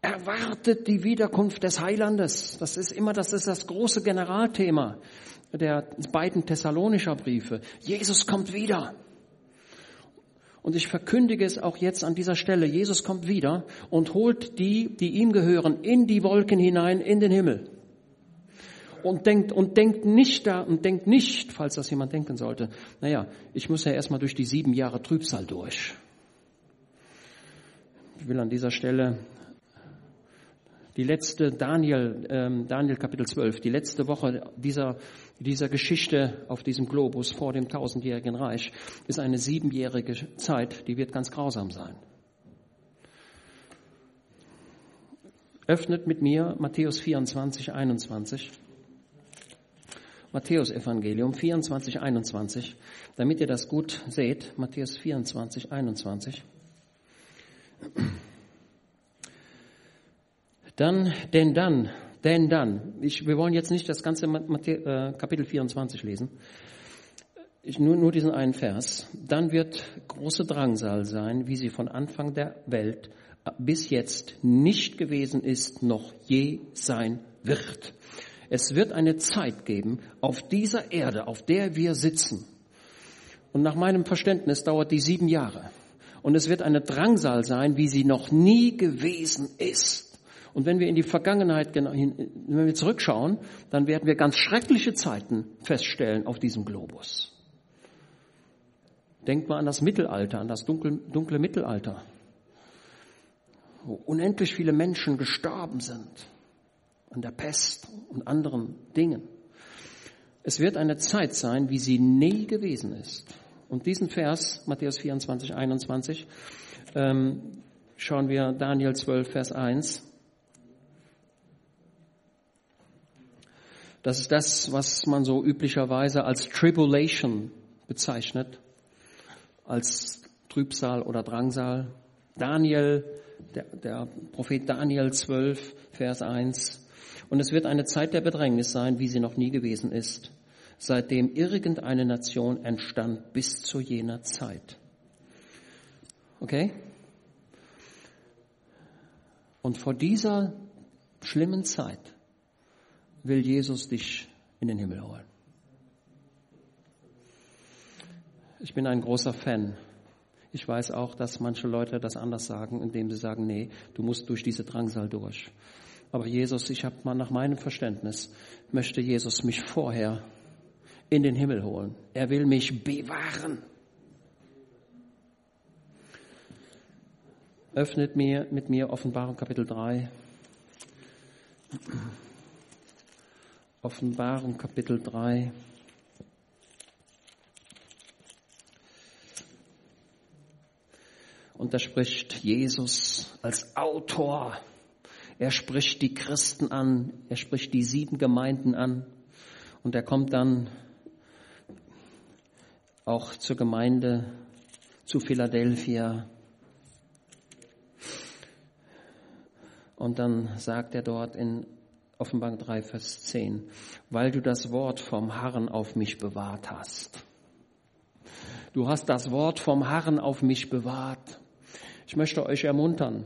erwartet die Wiederkunft des Heilandes. Das ist immer, das ist das große Generalthema der beiden Thessalonischer Briefe. Jesus kommt wieder. Und ich verkündige es auch jetzt an dieser Stelle. Jesus kommt wieder und holt die, die ihm gehören, in die Wolken hinein, in den Himmel. Und denkt, und denkt nicht da, und denkt nicht, falls das jemand denken sollte, naja, ich muss ja erstmal durch die sieben Jahre Trübsal durch. Ich will an dieser Stelle die letzte Daniel, ähm, Daniel Kapitel 12, die letzte Woche dieser, dieser Geschichte auf diesem Globus vor dem tausendjährigen Reich ist eine siebenjährige Zeit, die wird ganz grausam sein. Öffnet mit mir Matthäus 24, 21. Matthäus Evangelium 24, 21, damit ihr das gut seht. Matthäus 24, 21. Dann, denn dann, denn dann. Ich, wir wollen jetzt nicht das ganze Matthä äh, Kapitel 24 lesen. Ich, nur, nur diesen einen Vers. Dann wird große Drangsal sein, wie sie von Anfang der Welt bis jetzt nicht gewesen ist, noch je sein wird. Es wird eine Zeit geben auf dieser Erde, auf der wir sitzen. Und nach meinem Verständnis dauert die sieben Jahre. Und es wird eine Drangsal sein, wie sie noch nie gewesen ist. Und wenn wir in die Vergangenheit, wenn wir zurückschauen, dann werden wir ganz schreckliche Zeiten feststellen auf diesem Globus. Denkt mal an das Mittelalter, an das dunkle, dunkle Mittelalter, wo unendlich viele Menschen gestorben sind an der Pest und anderen Dingen. Es wird eine Zeit sein, wie sie nie gewesen ist. Und diesen Vers, Matthäus 24, 21, ähm, schauen wir Daniel 12, Vers 1. Das ist das, was man so üblicherweise als Tribulation bezeichnet, als Trübsal oder Drangsal. Daniel, der, der Prophet Daniel 12, Vers 1. Und es wird eine Zeit der Bedrängnis sein, wie sie noch nie gewesen ist, seitdem irgendeine Nation entstand bis zu jener Zeit. Okay? Und vor dieser schlimmen Zeit will Jesus dich in den Himmel holen. Ich bin ein großer Fan. Ich weiß auch, dass manche Leute das anders sagen, indem sie sagen, nee, du musst durch diese Drangsal durch. Aber Jesus, ich habe mal nach meinem Verständnis, möchte Jesus mich vorher in den Himmel holen. Er will mich bewahren. Öffnet mir mit mir Offenbarung Kapitel 3. Offenbarung Kapitel 3. Und da spricht Jesus als Autor. Er spricht die Christen an, er spricht die sieben Gemeinden an und er kommt dann auch zur Gemeinde zu Philadelphia. Und dann sagt er dort in Offenbarung 3, Vers 10, weil du das Wort vom Herrn auf mich bewahrt hast. Du hast das Wort vom Herrn auf mich bewahrt. Ich möchte euch ermuntern,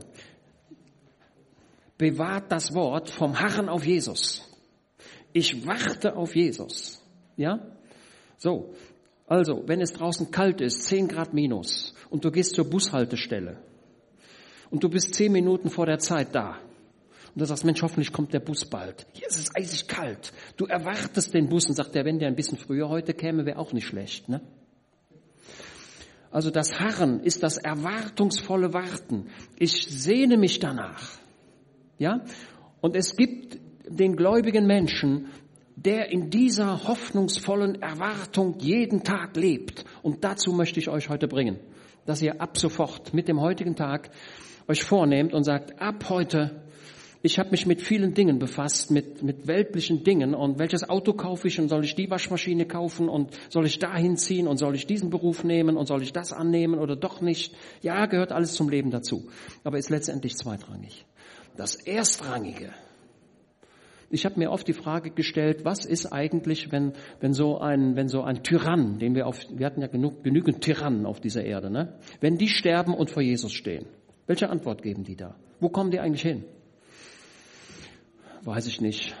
bewahrt das Wort vom Herrn auf Jesus. Ich warte auf Jesus. Ja? So. Also, wenn es draußen kalt ist, 10 Grad minus, und du gehst zur Bushaltestelle, und du bist 10 Minuten vor der Zeit da, und du sagst, Mensch, hoffentlich kommt der Bus bald. Hier ist es eisig kalt. Du erwartest den Bus und sagt, der, wenn der ein bisschen früher heute käme, wäre auch nicht schlecht, ne? Also das Harren ist das erwartungsvolle Warten. Ich sehne mich danach. Ja? Und es gibt den gläubigen Menschen, der in dieser hoffnungsvollen Erwartung jeden Tag lebt. Und dazu möchte ich euch heute bringen, dass ihr ab sofort mit dem heutigen Tag euch vornehmt und sagt, ab heute ich habe mich mit vielen Dingen befasst, mit, mit weltlichen Dingen und welches Auto kaufe ich und soll ich die Waschmaschine kaufen und soll ich dahin ziehen und soll ich diesen Beruf nehmen und soll ich das annehmen oder doch nicht. Ja, gehört alles zum Leben dazu, aber ist letztendlich zweitrangig. Das Erstrangige, ich habe mir oft die Frage gestellt, was ist eigentlich, wenn, wenn, so ein, wenn so ein Tyrann, den wir auf, wir hatten ja genug, genügend Tyrannen auf dieser Erde, ne? wenn die sterben und vor Jesus stehen, welche Antwort geben die da? Wo kommen die eigentlich hin? Weiß ich nicht.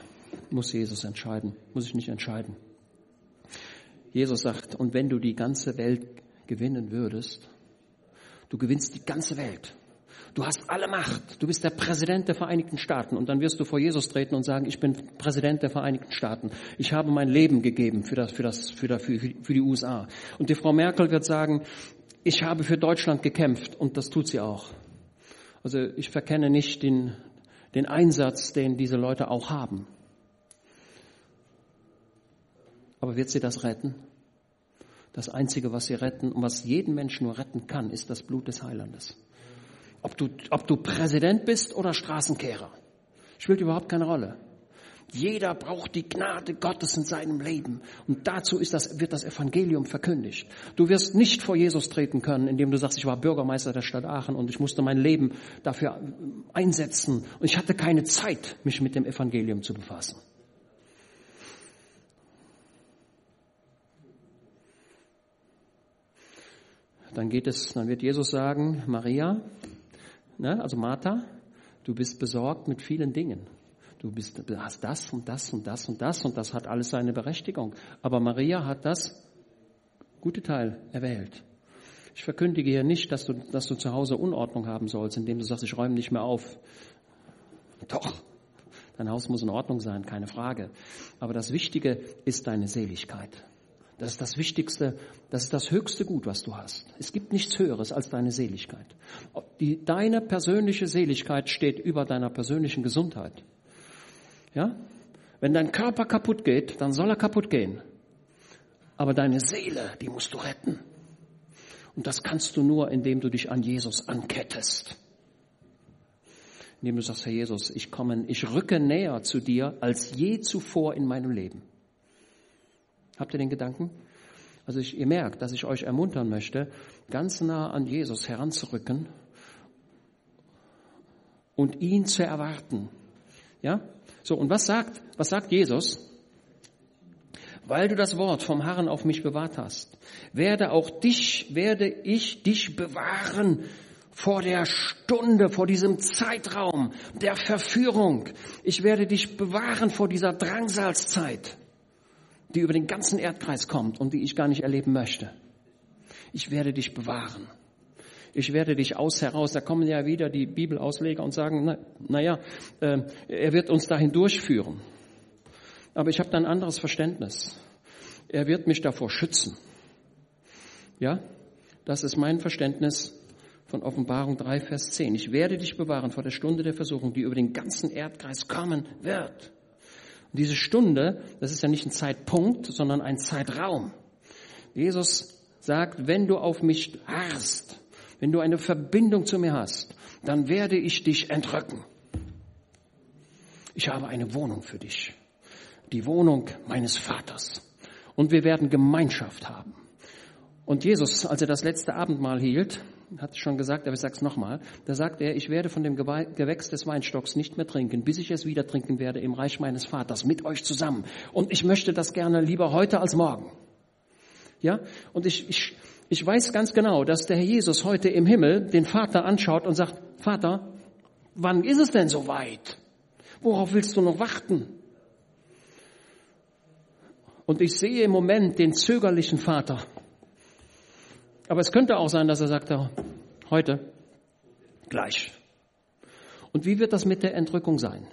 Muss Jesus entscheiden. Muss ich nicht entscheiden. Jesus sagt, und wenn du die ganze Welt gewinnen würdest, du gewinnst die ganze Welt. Du hast alle Macht. Du bist der Präsident der Vereinigten Staaten. Und dann wirst du vor Jesus treten und sagen, ich bin Präsident der Vereinigten Staaten. Ich habe mein Leben gegeben für, das, für, das, für, das, für, für die USA. Und die Frau Merkel wird sagen, ich habe für Deutschland gekämpft. Und das tut sie auch. Also ich verkenne nicht den, den Einsatz, den diese Leute auch haben. Aber wird sie das retten? Das Einzige, was sie retten und was jeden Menschen nur retten kann, ist das Blut des Heilandes. Ob du, ob du Präsident bist oder Straßenkehrer, spielt überhaupt keine Rolle. Jeder braucht die Gnade Gottes in seinem Leben. Und dazu ist das, wird das Evangelium verkündigt. Du wirst nicht vor Jesus treten können, indem du sagst, ich war Bürgermeister der Stadt Aachen und ich musste mein Leben dafür einsetzen. Und ich hatte keine Zeit, mich mit dem Evangelium zu befassen. Dann geht es, dann wird Jesus sagen, Maria, ne, also Martha, du bist besorgt mit vielen Dingen du bist, hast das und das und das und das und das hat alles seine Berechtigung. Aber Maria hat das gute Teil erwählt. Ich verkündige hier nicht, dass du, dass du zu Hause Unordnung haben sollst, indem du sagst, ich räume nicht mehr auf. Doch, dein Haus muss in Ordnung sein, keine Frage. Aber das Wichtige ist deine Seligkeit. Das ist das Wichtigste, das ist das höchste Gut, was du hast. Es gibt nichts Höheres als deine Seligkeit. Die, deine persönliche Seligkeit steht über deiner persönlichen Gesundheit. Ja? Wenn dein Körper kaputt geht, dann soll er kaputt gehen. Aber deine Seele, die musst du retten. Und das kannst du nur, indem du dich an Jesus ankettest. Indem du sagst, Herr Jesus, ich komme, ich rücke näher zu dir als je zuvor in meinem Leben. Habt ihr den Gedanken? Also ich, ihr merkt, dass ich euch ermuntern möchte, ganz nah an Jesus heranzurücken und ihn zu erwarten. Ja? So, und was sagt, was sagt Jesus? Weil du das Wort vom Herrn auf mich bewahrt hast, werde auch dich, werde ich dich bewahren vor der Stunde, vor diesem Zeitraum der Verführung. Ich werde dich bewahren vor dieser Drangsalzzeit, die über den ganzen Erdkreis kommt und die ich gar nicht erleben möchte. Ich werde dich bewahren ich werde dich aus heraus. Da kommen ja wieder die Bibelausleger und sagen, na, naja, äh, er wird uns dahin durchführen. Aber ich habe da ein anderes Verständnis. Er wird mich davor schützen. Ja, das ist mein Verständnis von Offenbarung 3, Vers 10. Ich werde dich bewahren vor der Stunde der Versuchung, die über den ganzen Erdkreis kommen wird. Und diese Stunde, das ist ja nicht ein Zeitpunkt, sondern ein Zeitraum. Jesus sagt, wenn du auf mich harrst, wenn du eine Verbindung zu mir hast, dann werde ich dich entrücken. Ich habe eine Wohnung für dich. Die Wohnung meines Vaters. Und wir werden Gemeinschaft haben. Und Jesus, als er das letzte Abendmahl hielt, hat schon gesagt, aber ich sage es nochmal, da sagt er, ich werde von dem Gewächs des Weinstocks nicht mehr trinken, bis ich es wieder trinken werde im Reich meines Vaters mit euch zusammen. Und ich möchte das gerne lieber heute als morgen. Ja? Und ich, ich, ich weiß ganz genau, dass der Herr Jesus heute im Himmel den Vater anschaut und sagt, Vater, wann ist es denn so weit? Worauf willst du noch warten? Und ich sehe im Moment den zögerlichen Vater. Aber es könnte auch sein, dass er sagt, heute, gleich. Und wie wird das mit der Entrückung sein?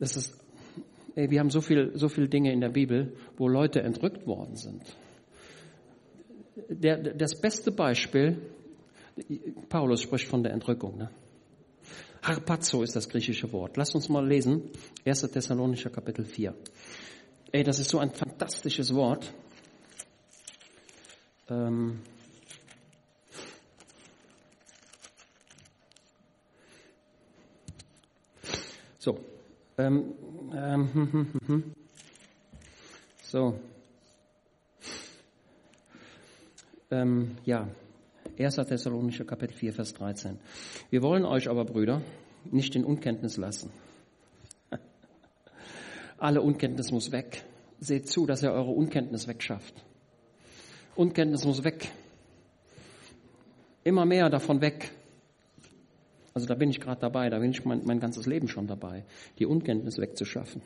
Das ist, ey, wir haben so viel, so viele Dinge in der Bibel, wo Leute entrückt worden sind der, das beste Beispiel, Paulus spricht von der Entrückung. Ne? Harpazo ist das griechische Wort. Lasst uns mal lesen, 1. Thessalonicher Kapitel 4. Ey, das ist so ein fantastisches Wort. Ähm so. Ähm, ähm, hm, hm, hm, so. Ähm, ja, 1. Thessalonischer Kapitel 4, Vers 13. Wir wollen euch aber, Brüder, nicht in Unkenntnis lassen. *laughs* Alle Unkenntnis muss weg. Seht zu, dass ihr eure Unkenntnis wegschafft. Unkenntnis muss weg. Immer mehr davon weg. Also da bin ich gerade dabei, da bin ich mein, mein ganzes Leben schon dabei, die Unkenntnis wegzuschaffen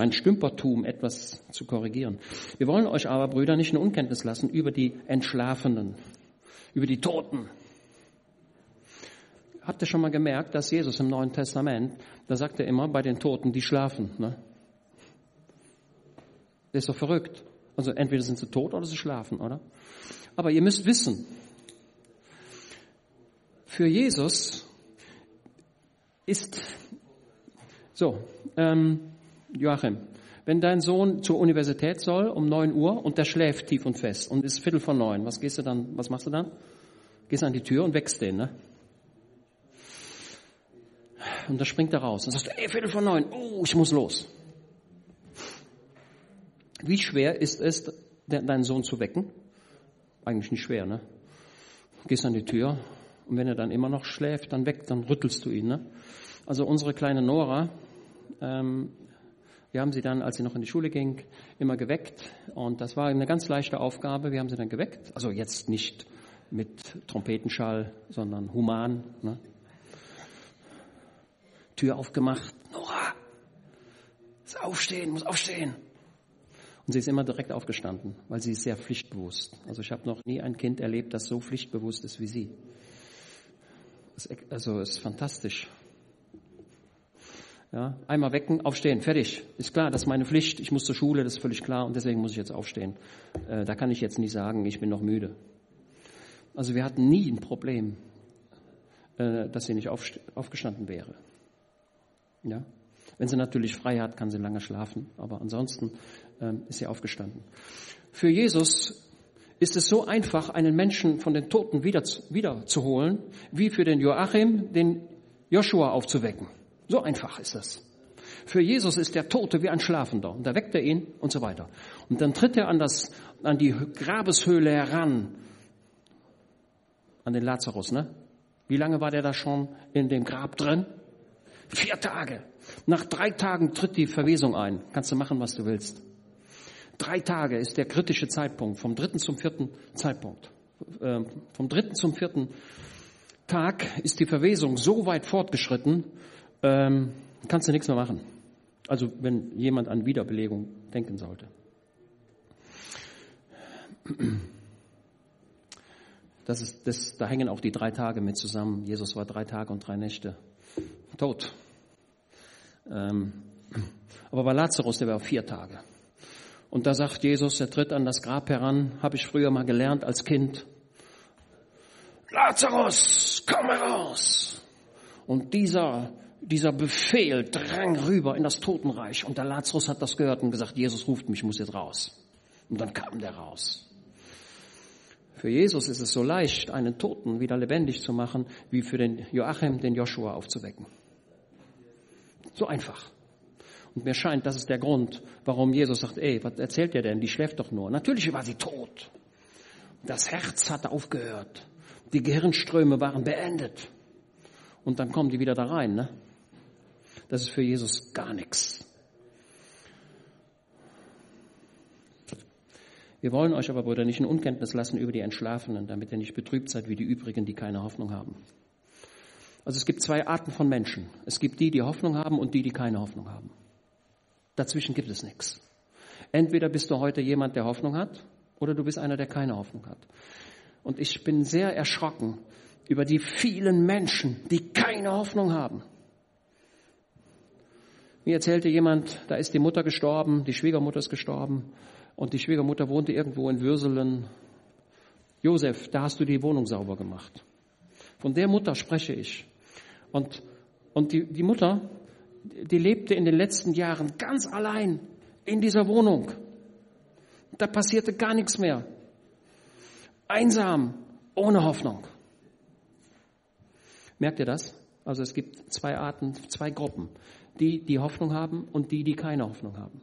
mein Stümpertum etwas zu korrigieren. Wir wollen euch aber, Brüder, nicht in Unkenntnis lassen über die Entschlafenen, über die Toten. Habt ihr schon mal gemerkt, dass Jesus im Neuen Testament, da sagt er immer bei den Toten, die schlafen. Ne? Das ist doch verrückt. Also entweder sind sie tot oder sie schlafen, oder? Aber ihr müsst wissen, für Jesus ist so, ähm, Joachim, wenn dein Sohn zur Universität soll um 9 Uhr und der schläft tief und fest und ist Viertel vor neun, was gehst du dann, was machst du dann? Gehst an die Tür und wächst den, ne? Und da springt er raus und sagst, ey, Viertel vor neun, oh, ich muss los. Wie schwer ist es, deinen Sohn zu wecken? Eigentlich nicht schwer, ne? Gehst an die Tür und wenn er dann immer noch schläft, dann weckt, dann rüttelst du ihn, ne? Also unsere kleine Nora, ähm, wir haben sie dann, als sie noch in die Schule ging, immer geweckt. Und das war eine ganz leichte Aufgabe. Wir haben sie dann geweckt. Also jetzt nicht mit Trompetenschall, sondern human. Ne? Tür aufgemacht. Nora, muss aufstehen, muss aufstehen. Und sie ist immer direkt aufgestanden, weil sie ist sehr pflichtbewusst. Also ich habe noch nie ein Kind erlebt, das so pflichtbewusst ist wie sie. Also es ist fantastisch. Ja, einmal wecken, aufstehen, fertig. Ist klar, das ist meine Pflicht. Ich muss zur Schule, das ist völlig klar und deswegen muss ich jetzt aufstehen. Äh, da kann ich jetzt nicht sagen, ich bin noch müde. Also wir hatten nie ein Problem, äh, dass sie nicht aufgestanden wäre. Ja? Wenn sie natürlich frei hat, kann sie lange schlafen, aber ansonsten äh, ist sie aufgestanden. Für Jesus ist es so einfach, einen Menschen von den Toten wieder, wiederzuholen, wie für den Joachim den Joshua aufzuwecken. So einfach ist das. Für Jesus ist der Tote wie ein Schlafender. Und da weckt er ihn und so weiter. Und dann tritt er an, das, an die Grabeshöhle heran. An den Lazarus, ne? Wie lange war der da schon in dem Grab drin? Vier Tage. Nach drei Tagen tritt die Verwesung ein. Kannst du machen, was du willst. Drei Tage ist der kritische Zeitpunkt, vom dritten zum vierten Zeitpunkt. Äh, vom dritten zum vierten Tag ist die Verwesung so weit fortgeschritten, ähm, kannst du nichts mehr machen. Also wenn jemand an Wiederbelegung denken sollte. Das ist, das, da hängen auch die drei Tage mit zusammen. Jesus war drei Tage und drei Nächte tot. Ähm, aber bei Lazarus, der war vier Tage. Und da sagt Jesus, er tritt an das Grab heran, habe ich früher mal gelernt als Kind. Lazarus, komm heraus! Und dieser dieser Befehl drang rüber in das Totenreich und der Lazarus hat das gehört und gesagt, Jesus ruft mich, ich muss jetzt raus. Und dann kam der raus. Für Jesus ist es so leicht, einen Toten wieder lebendig zu machen, wie für den Joachim den Joshua aufzuwecken. So einfach. Und mir scheint, das ist der Grund, warum Jesus sagt, ey, was erzählt ihr denn? Die schläft doch nur. Natürlich war sie tot. Das Herz hat aufgehört. Die Gehirnströme waren beendet. Und dann kommen die wieder da rein, ne? Das ist für Jesus gar nichts. Wir wollen euch aber, Brüder, nicht in Unkenntnis lassen über die Entschlafenen, damit ihr nicht betrübt seid wie die übrigen, die keine Hoffnung haben. Also es gibt zwei Arten von Menschen. Es gibt die, die Hoffnung haben und die, die keine Hoffnung haben. Dazwischen gibt es nichts. Entweder bist du heute jemand, der Hoffnung hat, oder du bist einer, der keine Hoffnung hat. Und ich bin sehr erschrocken über die vielen Menschen, die keine Hoffnung haben. Mir erzählte jemand, da ist die Mutter gestorben, die Schwiegermutter ist gestorben und die Schwiegermutter wohnte irgendwo in Würselen. Josef, da hast du die Wohnung sauber gemacht. Von der Mutter spreche ich. Und, und die, die Mutter, die lebte in den letzten Jahren ganz allein in dieser Wohnung. Da passierte gar nichts mehr. Einsam, ohne Hoffnung. Merkt ihr das? Also es gibt zwei Arten, zwei Gruppen. Die, die Hoffnung haben und die, die keine Hoffnung haben.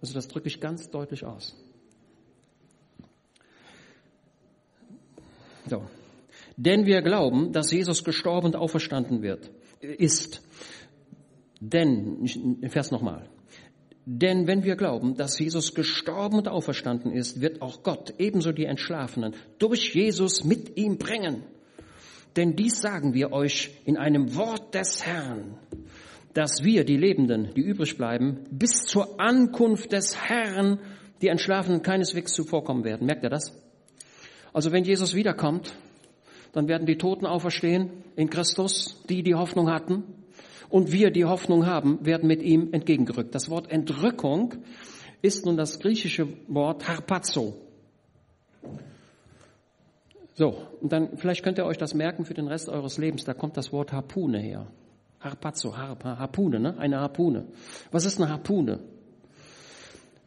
Also das drücke ich ganz deutlich aus. So. Denn wir glauben, dass Jesus gestorben und auferstanden wird, ist. Denn, Vers nochmal. Denn wenn wir glauben, dass Jesus gestorben und auferstanden ist, wird auch Gott ebenso die Entschlafenen durch Jesus mit ihm bringen. Denn dies sagen wir euch in einem Wort des Herrn, dass wir, die Lebenden, die übrig bleiben, bis zur Ankunft des Herrn, die Entschlafenen keineswegs zuvorkommen werden. Merkt ihr das? Also wenn Jesus wiederkommt, dann werden die Toten auferstehen in Christus, die die Hoffnung hatten. Und wir, die Hoffnung haben, werden mit ihm entgegengerückt. Das Wort Entrückung ist nun das griechische Wort Harpazo. So, und dann vielleicht könnt ihr euch das merken für den Rest eures Lebens. Da kommt das Wort Harpune her. Harpazzo, Harp, Harpune, ne? Eine Harpune. Was ist eine Harpune?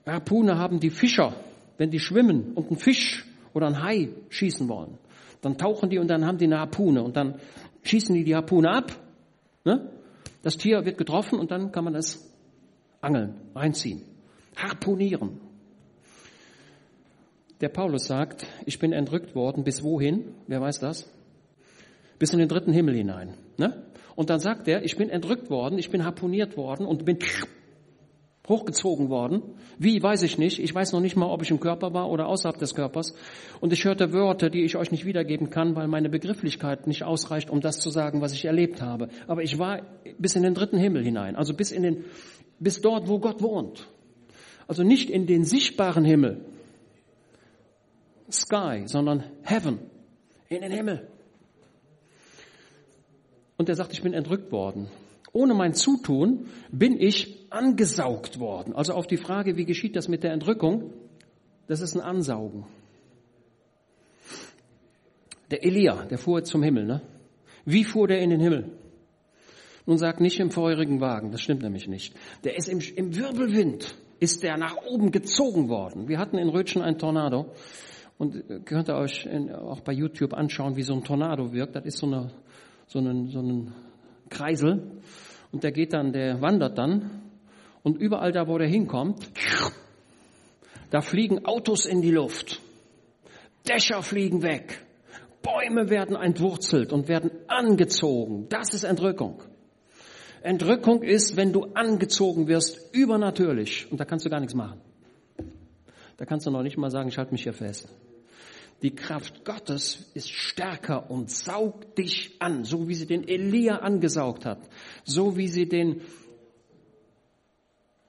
Harpune haben die Fischer, wenn die schwimmen und einen Fisch oder einen Hai schießen wollen. Dann tauchen die und dann haben die eine Harpune und dann schießen die die Harpune ab. Ne? Das Tier wird getroffen und dann kann man es angeln, reinziehen. Harpunieren. Der Paulus sagt, ich bin entrückt worden, bis wohin? Wer weiß das? Bis in den dritten Himmel hinein. Ne? Und dann sagt er, ich bin entrückt worden, ich bin harponiert worden und bin hochgezogen worden. Wie, weiß ich nicht. Ich weiß noch nicht mal, ob ich im Körper war oder außerhalb des Körpers. Und ich hörte Wörter, die ich euch nicht wiedergeben kann, weil meine Begrifflichkeit nicht ausreicht, um das zu sagen, was ich erlebt habe. Aber ich war bis in den dritten Himmel hinein, also bis in den, bis dort, wo Gott wohnt. Also nicht in den sichtbaren Himmel, sky, sondern heaven, in den Himmel. Und er sagt, ich bin entrückt worden. Ohne mein Zutun bin ich angesaugt worden. Also auf die Frage, wie geschieht das mit der Entrückung? Das ist ein Ansaugen. Der Elia, der fuhr zum Himmel, ne? Wie fuhr der in den Himmel? Nun sagt nicht im feurigen Wagen, das stimmt nämlich nicht. Der ist im, im Wirbelwind, ist der nach oben gezogen worden. Wir hatten in Rötschen einen Tornado und äh, könnt ihr euch in, auch bei YouTube anschauen, wie so ein Tornado wirkt. Das ist so, eine, so, einen, so ein Kreisel. Und der geht dann, der wandert dann. Und überall da, wo der hinkommt, da fliegen Autos in die Luft. Dächer fliegen weg. Bäume werden entwurzelt und werden angezogen. Das ist Entrückung. Entrückung ist, wenn du angezogen wirst, übernatürlich. Und da kannst du gar nichts machen. Da kannst du noch nicht mal sagen, ich halte mich hier fest. Die Kraft Gottes ist stärker und saugt dich an, so wie sie den Elia angesaugt hat, so wie sie den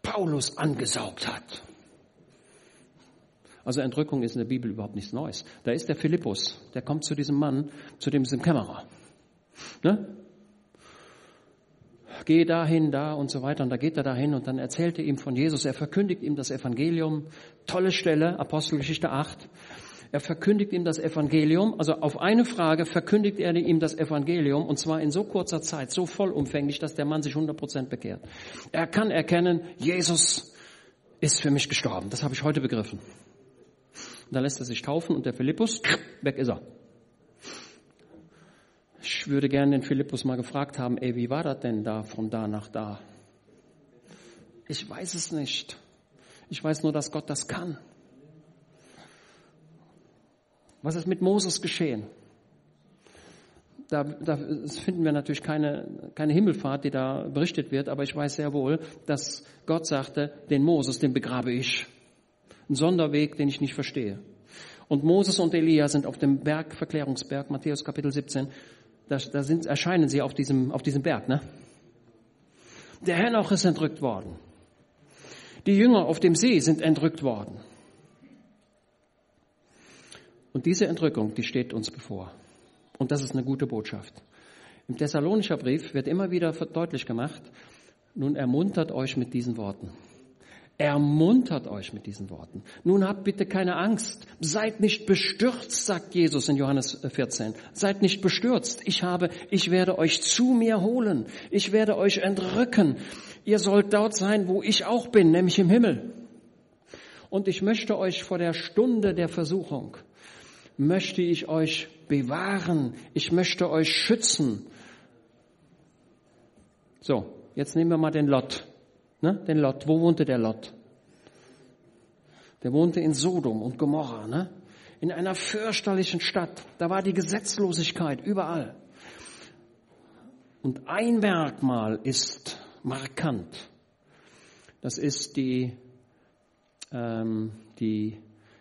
Paulus angesaugt hat. Also Entrückung ist in der Bibel überhaupt nichts Neues. Da ist der Philippus, der kommt zu diesem Mann, zu dem ist ein Kämmerer. Ne? Geh dahin, da und so weiter. Und da geht er dahin und dann erzählt er ihm von Jesus. Er verkündigt ihm das Evangelium. Tolle Stelle, Apostelgeschichte 8. Er verkündigt ihm das Evangelium. Also auf eine Frage verkündigt er ihm das Evangelium und zwar in so kurzer Zeit, so vollumfänglich, dass der Mann sich 100 Prozent bekehrt. Er kann erkennen, Jesus ist für mich gestorben. Das habe ich heute begriffen. Und dann lässt er sich taufen und der Philippus, weg ist er. Ich würde gerne den Philippus mal gefragt haben, ey, wie war das denn da von da nach da? Ich weiß es nicht. Ich weiß nur, dass Gott das kann. Was ist mit Moses geschehen? Da, da finden wir natürlich keine, keine Himmelfahrt, die da berichtet wird, aber ich weiß sehr wohl, dass Gott sagte, den Moses, den begrabe ich. Ein Sonderweg, den ich nicht verstehe. Und Moses und Elia sind auf dem Berg, Verklärungsberg, Matthäus Kapitel 17, da, da sind, erscheinen sie auf diesem, auf diesem Berg. Ne? Der Henoch ist entrückt worden. Die Jünger auf dem See sind entrückt worden. Und diese Entrückung, die steht uns bevor. Und das ist eine gute Botschaft. Im Thessalonischer Brief wird immer wieder deutlich gemacht, nun ermuntert euch mit diesen Worten. Ermuntert euch mit diesen Worten. Nun habt bitte keine Angst. Seid nicht bestürzt, sagt Jesus in Johannes 14. Seid nicht bestürzt. Ich habe, ich werde euch zu mir holen. Ich werde euch entrücken. Ihr sollt dort sein, wo ich auch bin, nämlich im Himmel. Und ich möchte euch vor der Stunde der Versuchung, möchte ich euch bewahren. Ich möchte euch schützen. So, jetzt nehmen wir mal den Lot. Ne? Den Lot. Wo wohnte der Lot? Der wohnte in Sodom und Gomorra, ne? in einer fürchterlichen Stadt. Da war die Gesetzlosigkeit überall. Und ein Merkmal ist markant. Das ist die, ähm, die,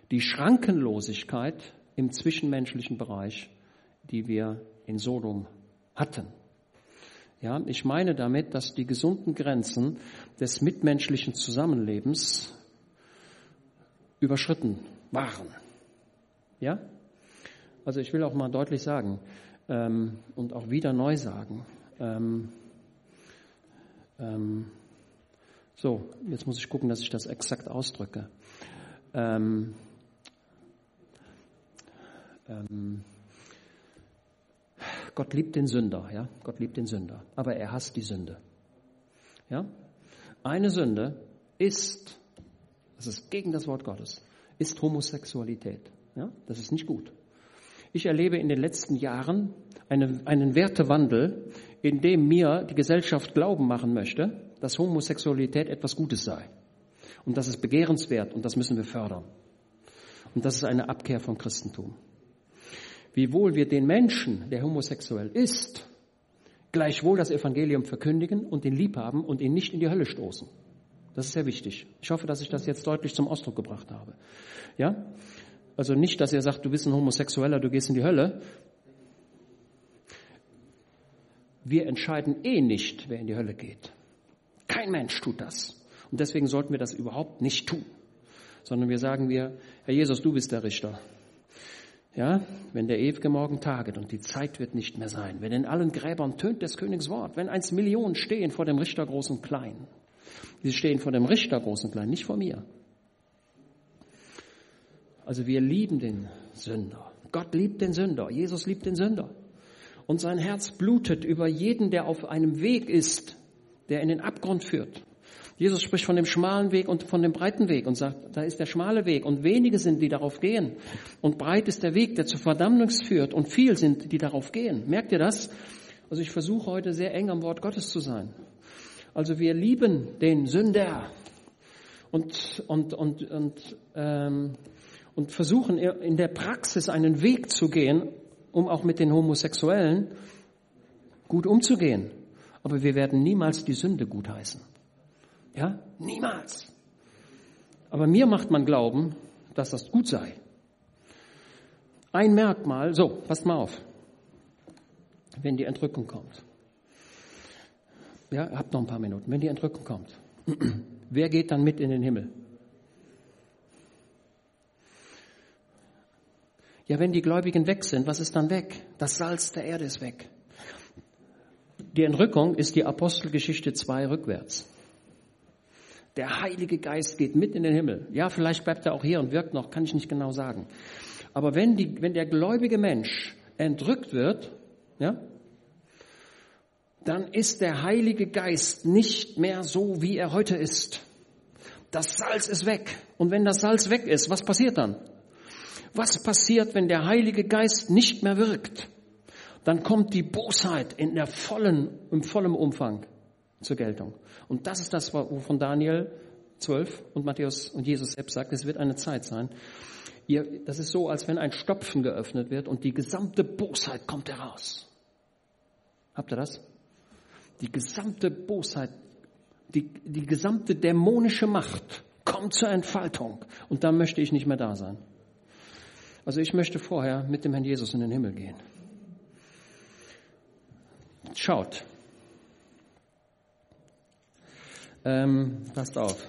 die Schrankenlosigkeit im zwischenmenschlichen Bereich, die wir in Sodom hatten. Ja, ich meine damit, dass die gesunden Grenzen des mitmenschlichen Zusammenlebens überschritten waren. Ja? Also ich will auch mal deutlich sagen ähm, und auch wieder neu sagen. Ähm, ähm, so, jetzt muss ich gucken, dass ich das exakt ausdrücke. Ähm, ähm, Gott liebt den Sünder, ja. Gott liebt den Sünder, aber er hasst die Sünde. Ja. Eine Sünde ist, das ist gegen das Wort Gottes, ist Homosexualität. Ja. Das ist nicht gut. Ich erlebe in den letzten Jahren eine, einen Wertewandel, in dem mir die Gesellschaft glauben machen möchte, dass Homosexualität etwas Gutes sei. Und das ist begehrenswert und das müssen wir fördern. Und das ist eine Abkehr vom Christentum wiewohl wir den Menschen, der homosexuell ist, gleichwohl das Evangelium verkündigen und ihn lieb haben und ihn nicht in die Hölle stoßen. Das ist sehr wichtig. Ich hoffe, dass ich das jetzt deutlich zum Ausdruck gebracht habe. Ja? Also nicht, dass er sagt, du bist ein Homosexueller, du gehst in die Hölle. Wir entscheiden eh nicht, wer in die Hölle geht. Kein Mensch tut das. Und deswegen sollten wir das überhaupt nicht tun. Sondern wir sagen wir, Herr Jesus, du bist der Richter. Ja, wenn der ewige Morgen taget und die Zeit wird nicht mehr sein, wenn in allen Gräbern tönt des Königs Wort, wenn eins Millionen stehen vor dem Richter groß und klein. Sie stehen vor dem Richter groß und klein, nicht vor mir. Also wir lieben den Sünder. Gott liebt den Sünder. Jesus liebt den Sünder. Und sein Herz blutet über jeden, der auf einem Weg ist, der in den Abgrund führt. Jesus spricht von dem schmalen Weg und von dem breiten Weg und sagt, da ist der schmale Weg und wenige sind, die darauf gehen. Und breit ist der Weg, der zur Verdammung führt und viel sind, die darauf gehen. Merkt ihr das? Also ich versuche heute sehr eng am Wort Gottes zu sein. Also wir lieben den Sünder und, und, und, und, ähm, und versuchen in der Praxis einen Weg zu gehen, um auch mit den Homosexuellen gut umzugehen. Aber wir werden niemals die Sünde gutheißen. Ja, niemals. Aber mir macht man glauben, dass das gut sei. Ein Merkmal, so, passt mal auf, wenn die Entrückung kommt. Ja, habt noch ein paar Minuten. Wenn die Entrückung kommt, *clears throat* wer geht dann mit in den Himmel? Ja, wenn die Gläubigen weg sind, was ist dann weg? Das Salz der Erde ist weg. Die Entrückung ist die Apostelgeschichte 2 rückwärts. Der Heilige Geist geht mit in den Himmel. Ja, vielleicht bleibt er auch hier und wirkt noch, kann ich nicht genau sagen. Aber wenn, die, wenn der gläubige Mensch entrückt wird, ja, dann ist der Heilige Geist nicht mehr so, wie er heute ist. Das Salz ist weg. Und wenn das Salz weg ist, was passiert dann? Was passiert, wenn der Heilige Geist nicht mehr wirkt? Dann kommt die Bosheit in der vollen, im vollen Umfang zur Geltung. Und das ist das, wovon Daniel 12 und Matthäus und Jesus selbst sagt, es wird eine Zeit sein. Ihr, das ist so, als wenn ein Stopfen geöffnet wird und die gesamte Bosheit kommt heraus. Habt ihr das? Die gesamte Bosheit, die, die gesamte dämonische Macht kommt zur Entfaltung. Und da möchte ich nicht mehr da sein. Also ich möchte vorher mit dem Herrn Jesus in den Himmel gehen. Schaut, Ähm, passt auf.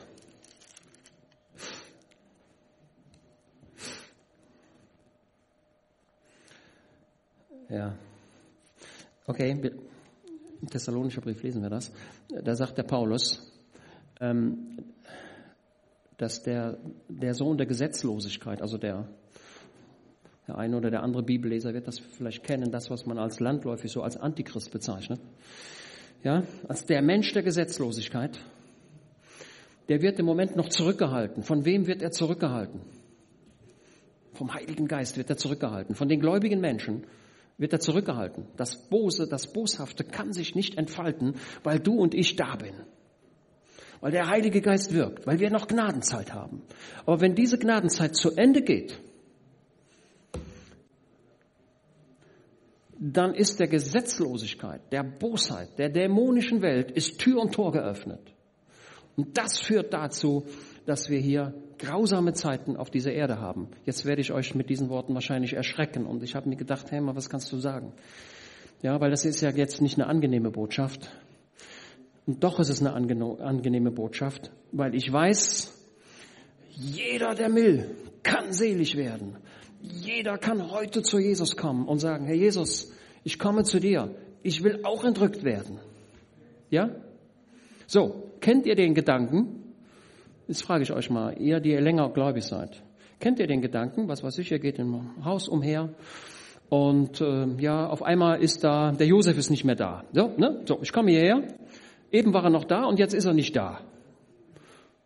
Ja. Okay, Thessalonischer Brief lesen wir das. Da sagt der Paulus, ähm, dass der, der Sohn der Gesetzlosigkeit, also der, der eine oder der andere Bibelleser wird das vielleicht kennen, das, was man als landläufig so als Antichrist bezeichnet, ja, als der Mensch der Gesetzlosigkeit, der wird im Moment noch zurückgehalten. Von wem wird er zurückgehalten? Vom Heiligen Geist wird er zurückgehalten. Von den gläubigen Menschen wird er zurückgehalten. Das Bose, das Boshafte kann sich nicht entfalten, weil du und ich da bin. Weil der Heilige Geist wirkt, weil wir noch Gnadenzeit haben. Aber wenn diese Gnadenzeit zu Ende geht, dann ist der Gesetzlosigkeit, der Bosheit, der dämonischen Welt ist Tür und Tor geöffnet. Und das führt dazu, dass wir hier grausame Zeiten auf dieser Erde haben. Jetzt werde ich euch mit diesen Worten wahrscheinlich erschrecken. Und ich habe mir gedacht, hey, was kannst du sagen? Ja, weil das ist ja jetzt nicht eine angenehme Botschaft. Und doch ist es eine angenehme Botschaft, weil ich weiß, jeder, der will, kann selig werden. Jeder kann heute zu Jesus kommen und sagen, Herr Jesus, ich komme zu dir. Ich will auch entrückt werden. Ja? So, kennt ihr den Gedanken? Jetzt frage ich euch mal, ihr, die ihr länger gläubig seid, kennt ihr den Gedanken, was weiß ich, ihr geht im Haus umher und äh, ja, auf einmal ist da, der Josef ist nicht mehr da. So, ne? so ich komme hierher, eben war er noch da und jetzt ist er nicht da.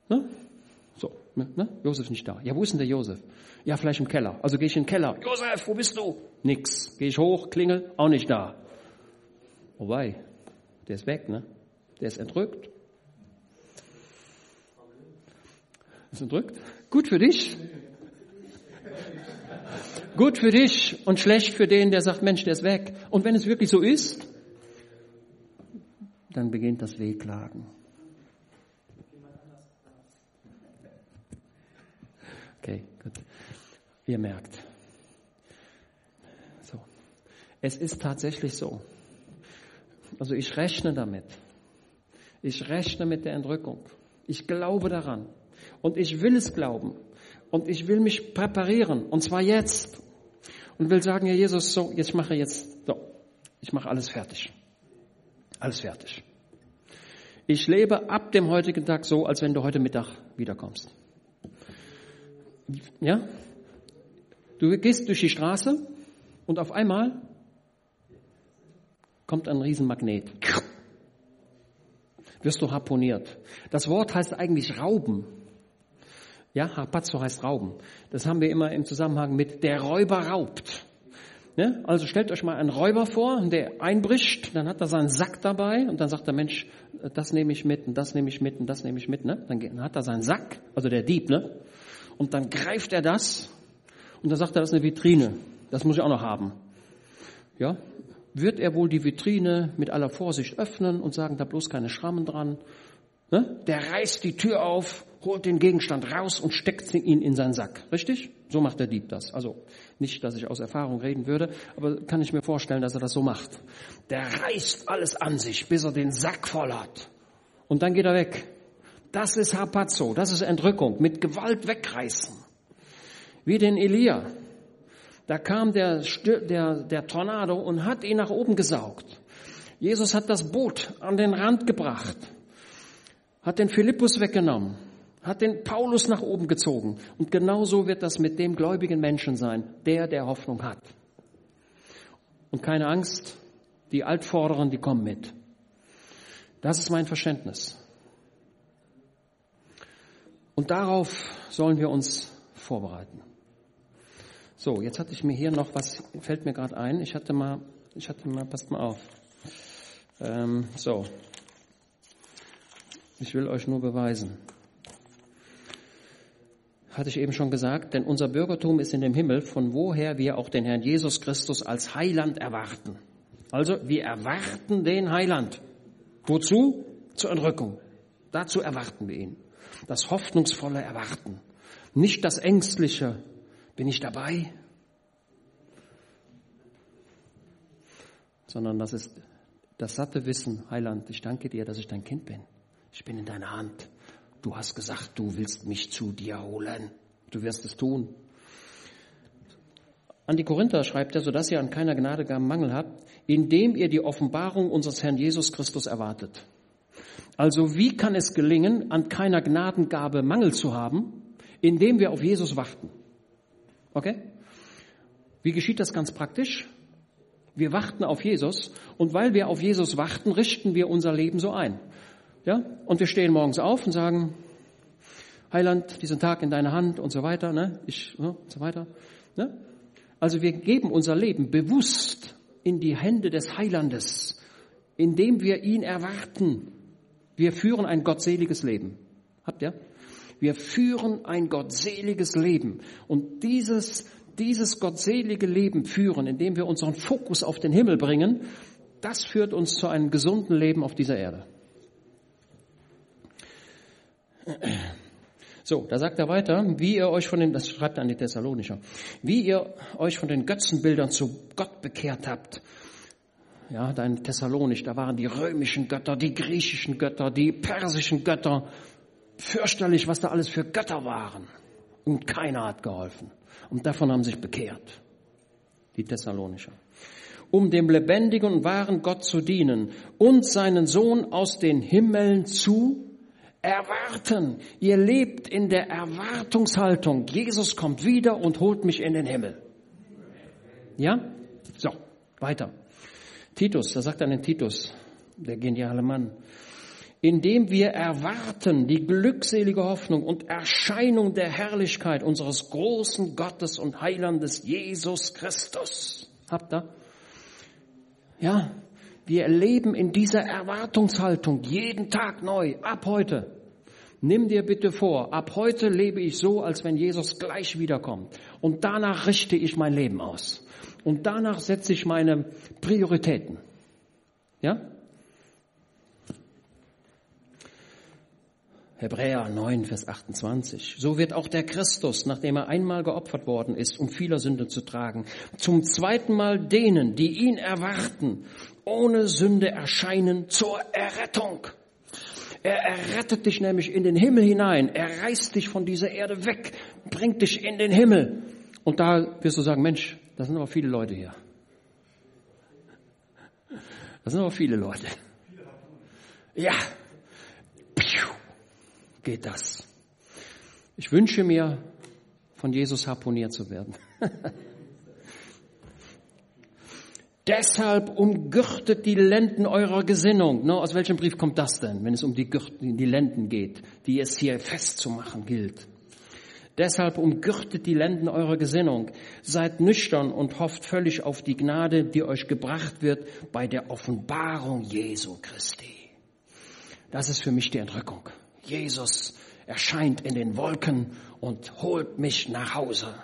Ne? So, ne? ne? Josef ist nicht da. Ja, wo ist denn der Josef? Ja, vielleicht im Keller. Also gehe ich in den Keller. Josef, wo bist du? Nix. Gehe ich hoch, klingel, auch nicht da. Wobei, der ist weg, ne? Der ist entrückt. Ist entrückt? Gut für dich. Gut für dich und schlecht für den, der sagt, Mensch, der ist weg. Und wenn es wirklich so ist, dann beginnt das Wehklagen. Okay, gut. Ihr merkt. So. Es ist tatsächlich so. Also ich rechne damit. Ich rechne mit der Entrückung. Ich glaube daran. Und ich will es glauben. Und ich will mich präparieren. Und zwar jetzt. Und will sagen, Herr Jesus, so, jetzt mache jetzt, so, ich mache alles fertig. Alles fertig. Ich lebe ab dem heutigen Tag so, als wenn du heute Mittag wiederkommst. Ja? Du gehst durch die Straße und auf einmal kommt ein Riesenmagnet. Wirst du harponiert. Das Wort heißt eigentlich rauben. Ja, Harpazzo heißt rauben. Das haben wir immer im Zusammenhang mit der Räuber raubt. Ne? Also stellt euch mal einen Räuber vor, der einbricht, dann hat er seinen Sack dabei und dann sagt der Mensch, das nehme ich mit und das nehme ich mit und das nehme ich mit. Ne? Dann hat er seinen Sack, also der Dieb, ne? und dann greift er das und dann sagt er, das ist eine Vitrine, das muss ich auch noch haben. Ja, wird er wohl die Vitrine mit aller Vorsicht öffnen und sagen, da bloß keine Schrammen dran Ne? Der reißt die Tür auf, holt den Gegenstand raus und steckt ihn in seinen Sack. Richtig? So macht der Dieb das. Also nicht, dass ich aus Erfahrung reden würde, aber kann ich mir vorstellen, dass er das so macht. Der reißt alles an sich, bis er den Sack voll hat. Und dann geht er weg. Das ist Harpazzo, das ist Entrückung, mit Gewalt wegreißen. Wie den Elia. Da kam der, der, der Tornado und hat ihn nach oben gesaugt. Jesus hat das Boot an den Rand gebracht hat den Philippus weggenommen, hat den Paulus nach oben gezogen. Und genauso wird das mit dem gläubigen Menschen sein, der, der Hoffnung hat. Und keine Angst, die Altvorderen, die kommen mit. Das ist mein Verständnis. Und darauf sollen wir uns vorbereiten. So, jetzt hatte ich mir hier noch was, fällt mir gerade ein. Ich hatte mal, ich hatte mal, passt mal auf. Ähm, so, ich will euch nur beweisen. Hatte ich eben schon gesagt, denn unser Bürgertum ist in dem Himmel, von woher wir auch den Herrn Jesus Christus als Heiland erwarten. Also wir erwarten den Heiland. Wozu? Zur Entrückung. Dazu erwarten wir ihn. Das hoffnungsvolle Erwarten. Nicht das ängstliche, bin ich dabei? Sondern das ist das satte Wissen, Heiland, ich danke dir, dass ich dein Kind bin. Ich bin in deiner Hand. Du hast gesagt, du willst mich zu dir holen. Du wirst es tun. An die Korinther schreibt er, sodass ihr an keiner Gnadegabe Mangel habt, indem ihr die Offenbarung unseres Herrn Jesus Christus erwartet. Also wie kann es gelingen, an keiner Gnadengabe Mangel zu haben, indem wir auf Jesus warten? Okay? Wie geschieht das ganz praktisch? Wir warten auf Jesus und weil wir auf Jesus warten, richten wir unser Leben so ein. Ja? Und wir stehen morgens auf und sagen, Heiland, diesen Tag in deine Hand und so weiter, ne? Ich, ne? und so weiter. Ne? Also wir geben unser Leben bewusst in die Hände des Heilandes, indem wir ihn erwarten. Wir führen ein gottseliges Leben. Habt ihr? Wir führen ein gottseliges Leben. Und dieses, dieses gottselige Leben führen, indem wir unseren Fokus auf den Himmel bringen, das führt uns zu einem gesunden Leben auf dieser Erde. So, da sagt er weiter, wie ihr euch von den, das schreibt er an die Thessalonicher, wie ihr euch von den Götzenbildern zu Gott bekehrt habt. Ja, da in Thessalonisch, da waren die römischen Götter, die griechischen Götter, die persischen Götter. Fürchterlich, was da alles für Götter waren. Und keiner hat geholfen. Und davon haben sich bekehrt. Die Thessalonicher. Um dem lebendigen und wahren Gott zu dienen und seinen Sohn aus den Himmeln zu erwarten. Ihr lebt in der Erwartungshaltung. Jesus kommt wieder und holt mich in den Himmel. Ja? So, weiter. Titus, da sagt er den Titus, der geniale Mann. Indem wir erwarten die glückselige Hoffnung und Erscheinung der Herrlichkeit unseres großen Gottes und Heilandes Jesus Christus. Habt ihr? Ja, wir leben in dieser Erwartungshaltung jeden Tag neu, ab heute. Nimm dir bitte vor, ab heute lebe ich so, als wenn Jesus gleich wiederkommt. Und danach richte ich mein Leben aus. Und danach setze ich meine Prioritäten. Ja? Hebräer 9, Vers 28. So wird auch der Christus, nachdem er einmal geopfert worden ist, um vieler Sünde zu tragen, zum zweiten Mal denen, die ihn erwarten, ohne Sünde erscheinen zur Errettung. Er errettet dich nämlich in den Himmel hinein. Er reißt dich von dieser Erde weg, bringt dich in den Himmel. Und da wirst du sagen, Mensch, das sind aber viele Leute hier. Das sind aber viele Leute. Ja. Piu, geht das. Ich wünsche mir, von Jesus harponiert zu werden. *laughs* Deshalb umgürtet die Lenden eurer Gesinnung. No, aus welchem Brief kommt das denn, wenn es um die, die Lenden geht, die es hier festzumachen gilt? Deshalb umgürtet die Lenden eurer Gesinnung. Seid nüchtern und hofft völlig auf die Gnade, die euch gebracht wird bei der Offenbarung Jesu Christi. Das ist für mich die Entrückung. Jesus erscheint in den Wolken und holt mich nach Hause.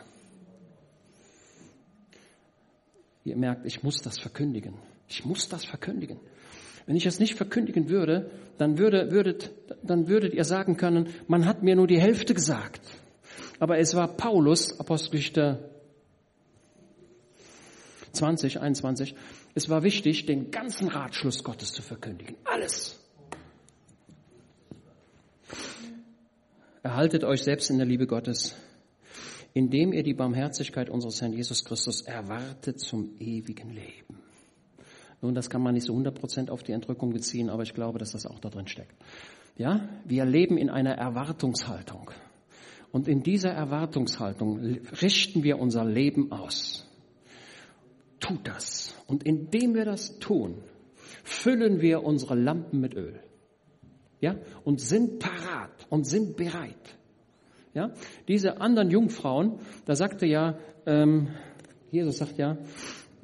Ihr merkt, ich muss das verkündigen. Ich muss das verkündigen. Wenn ich es nicht verkündigen würde, dann, würde, würdet, dann würdet ihr sagen können, man hat mir nur die Hälfte gesagt. Aber es war Paulus, Apostelgeschichte 20, 21, es war wichtig, den ganzen Ratschluss Gottes zu verkündigen. Alles. Erhaltet euch selbst in der Liebe Gottes, indem ihr die Barmherzigkeit unseres Herrn Jesus Christus erwartet zum ewigen Leben. Nun, das kann man nicht so 100% auf die Entrückung beziehen, aber ich glaube, dass das auch da drin steckt. Ja, wir leben in einer Erwartungshaltung. Und in dieser Erwartungshaltung richten wir unser Leben aus. Tut das. Und indem wir das tun, füllen wir unsere Lampen mit Öl. Ja, und sind parat und sind bereit. Ja? Diese anderen Jungfrauen, da sagte ja, ähm, Jesus sagt ja,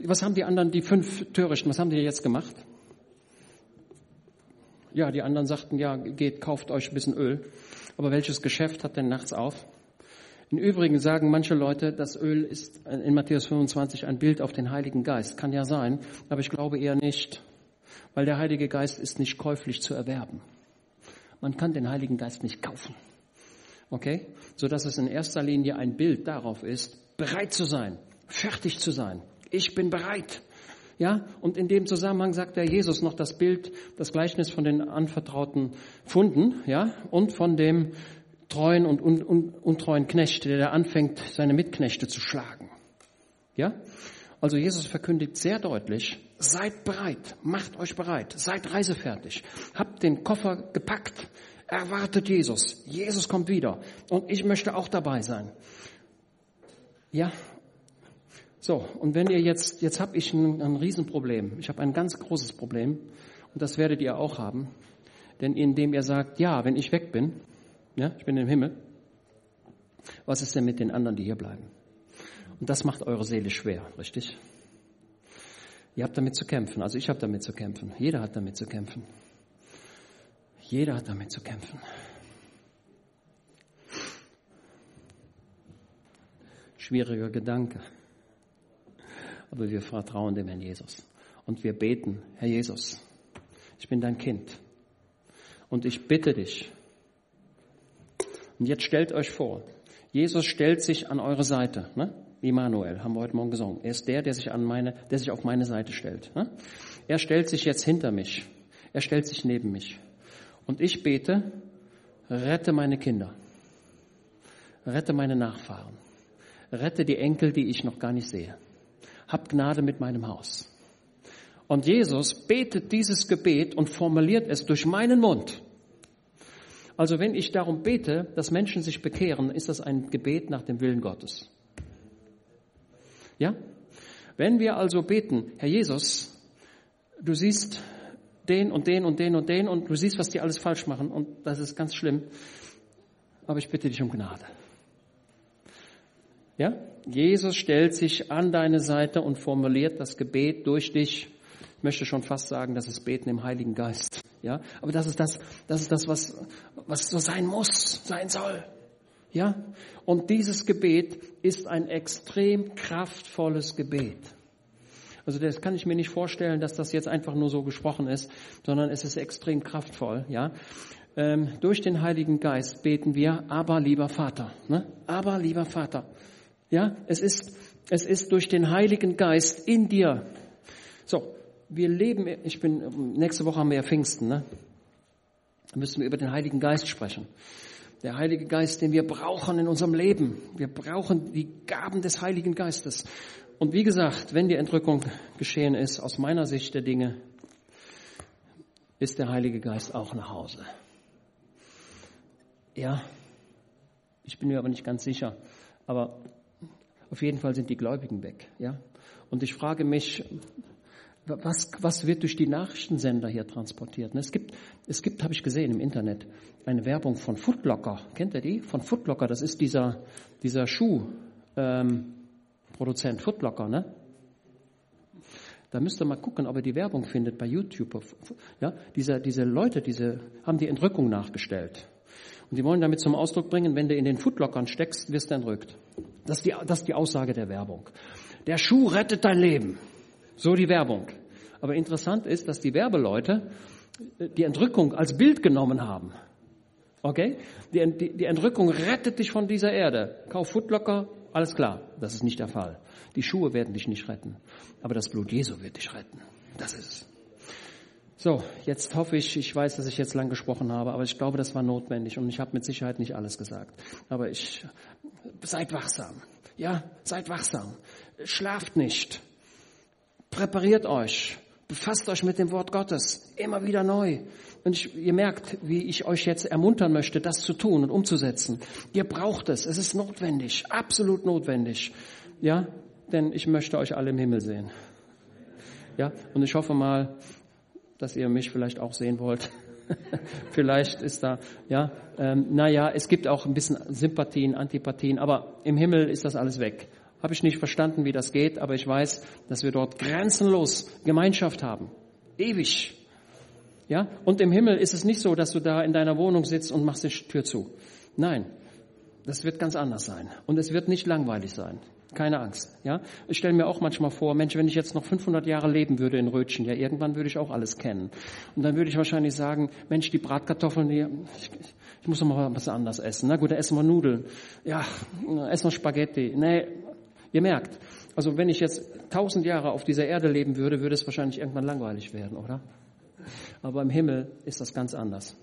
was haben die anderen, die fünf Törichten, was haben die jetzt gemacht? Ja, die anderen sagten, ja, geht, kauft euch ein bisschen Öl. Aber welches Geschäft hat denn nachts auf? Im Übrigen sagen manche Leute, das Öl ist in Matthäus 25 ein Bild auf den Heiligen Geist. Kann ja sein, aber ich glaube eher nicht, weil der Heilige Geist ist nicht käuflich zu erwerben. Man kann den Heiligen Geist nicht kaufen. Okay? So dass es in erster Linie ein Bild darauf ist, bereit zu sein, fertig zu sein. Ich bin bereit. Ja? Und in dem Zusammenhang sagt der Jesus noch das Bild, das Gleichnis von den anvertrauten Funden, ja? Und von dem treuen und un, un, untreuen Knecht, der da anfängt, seine Mitknechte zu schlagen. Ja? Also Jesus verkündigt sehr deutlich, Seid bereit, macht euch bereit, seid reisefertig, habt den Koffer gepackt, erwartet Jesus. Jesus kommt wieder und ich möchte auch dabei sein. Ja, so, und wenn ihr jetzt, jetzt habe ich ein, ein Riesenproblem. Ich habe ein ganz großes Problem und das werdet ihr auch haben. Denn indem ihr sagt, ja, wenn ich weg bin, ja, ich bin im Himmel, was ist denn mit den anderen, die hier bleiben? Und das macht eure Seele schwer, richtig? Ihr habt damit zu kämpfen. Also ich habe damit zu kämpfen. Jeder hat damit zu kämpfen. Jeder hat damit zu kämpfen. Schwieriger Gedanke. Aber wir vertrauen dem Herrn Jesus. Und wir beten, Herr Jesus, ich bin dein Kind. Und ich bitte dich. Und jetzt stellt euch vor, Jesus stellt sich an eure Seite. Ne? Immanuel, haben wir heute Morgen gesungen. Er ist der, der sich, an meine, der sich auf meine Seite stellt. Ne? Er stellt sich jetzt hinter mich. Er stellt sich neben mich. Und ich bete, rette meine Kinder. Rette meine Nachfahren. Rette die Enkel, die ich noch gar nicht sehe. Hab Gnade mit meinem Haus. Und Jesus betet dieses Gebet und formuliert es durch meinen Mund. Also wenn ich darum bete, dass Menschen sich bekehren, ist das ein Gebet nach dem Willen Gottes. Ja? Wenn wir also beten, Herr Jesus, du siehst den und den und den und den und du siehst, was die alles falsch machen und das ist ganz schlimm, aber ich bitte dich um Gnade. Ja? Jesus stellt sich an deine Seite und formuliert das Gebet durch dich. Ich möchte schon fast sagen, das ist Beten im Heiligen Geist. Ja? Aber das ist das, das ist das, was, was so sein muss, sein soll. Ja? Und dieses Gebet ist ein extrem kraftvolles Gebet. Also das kann ich mir nicht vorstellen, dass das jetzt einfach nur so gesprochen ist, sondern es ist extrem kraftvoll. Ja? Ähm, durch den Heiligen Geist beten wir, aber lieber Vater. Ne? Aber lieber Vater. Ja, es ist, es ist durch den Heiligen Geist in dir. So, wir leben, ich bin, nächste Woche haben wir ja Pfingsten, ne? Da müssen wir über den Heiligen Geist sprechen. Der Heilige Geist, den wir brauchen in unserem Leben. Wir brauchen die Gaben des Heiligen Geistes. Und wie gesagt, wenn die Entrückung geschehen ist, aus meiner Sicht der Dinge, ist der Heilige Geist auch nach Hause. Ja, ich bin mir aber nicht ganz sicher. Aber auf jeden Fall sind die Gläubigen weg. Ja? Und ich frage mich, was, was wird durch die Nachrichtensender hier transportiert? Es gibt, es gibt, habe ich gesehen im Internet, eine Werbung von Footlocker. Kennt ihr die? Von Footlocker. Das ist dieser, dieser Schuhproduzent ähm, Footlocker, ne? Da müsst ihr mal gucken, ob ihr die Werbung findet bei YouTube. Ja, diese, diese Leute, diese haben die Entrückung nachgestellt. Und die wollen damit zum Ausdruck bringen, wenn du in den Footlockern steckst, wirst du entrückt. Das ist die, das ist die Aussage der Werbung. Der Schuh rettet dein Leben. So die Werbung. Aber interessant ist, dass die Werbeleute äh, die Entrückung als Bild genommen haben. Okay? Die, die, die Entrückung rettet dich von dieser Erde. Kauf Footlocker, alles klar. Das ist nicht der Fall. Die Schuhe werden dich nicht retten. Aber das Blut Jesu wird dich retten. Das ist es. So, jetzt hoffe ich, ich weiß, dass ich jetzt lang gesprochen habe, aber ich glaube, das war notwendig und ich habe mit Sicherheit nicht alles gesagt. Aber ich, seid wachsam. Ja, seid wachsam. Schlaft nicht. Präpariert euch. Befasst euch mit dem Wort Gottes. Immer wieder neu. Und ich, ihr merkt, wie ich euch jetzt ermuntern möchte, das zu tun und umzusetzen. Ihr braucht es. Es ist notwendig. Absolut notwendig. Ja, denn ich möchte euch alle im Himmel sehen. Ja, und ich hoffe mal, dass ihr mich vielleicht auch sehen wollt. *laughs* vielleicht ist da, ja, ähm, naja, es gibt auch ein bisschen Sympathien, Antipathien, aber im Himmel ist das alles weg. Habe ich nicht verstanden, wie das geht, aber ich weiß, dass wir dort grenzenlos Gemeinschaft haben. Ewig. Ja? Und im Himmel ist es nicht so, dass du da in deiner Wohnung sitzt und machst die Tür zu. Nein. Das wird ganz anders sein. Und es wird nicht langweilig sein. Keine Angst. Ja? Ich stelle mir auch manchmal vor, Mensch, wenn ich jetzt noch 500 Jahre leben würde in Rötchen, ja, irgendwann würde ich auch alles kennen. Und dann würde ich wahrscheinlich sagen, Mensch, die Bratkartoffeln, die, ich, ich muss noch mal was anderes essen. Na gut, dann essen wir Nudeln. Ja, essen wir Spaghetti. Nee, ihr merkt, also wenn ich jetzt 1000 Jahre auf dieser Erde leben würde, würde es wahrscheinlich irgendwann langweilig werden, oder? Aber im Himmel ist das ganz anders.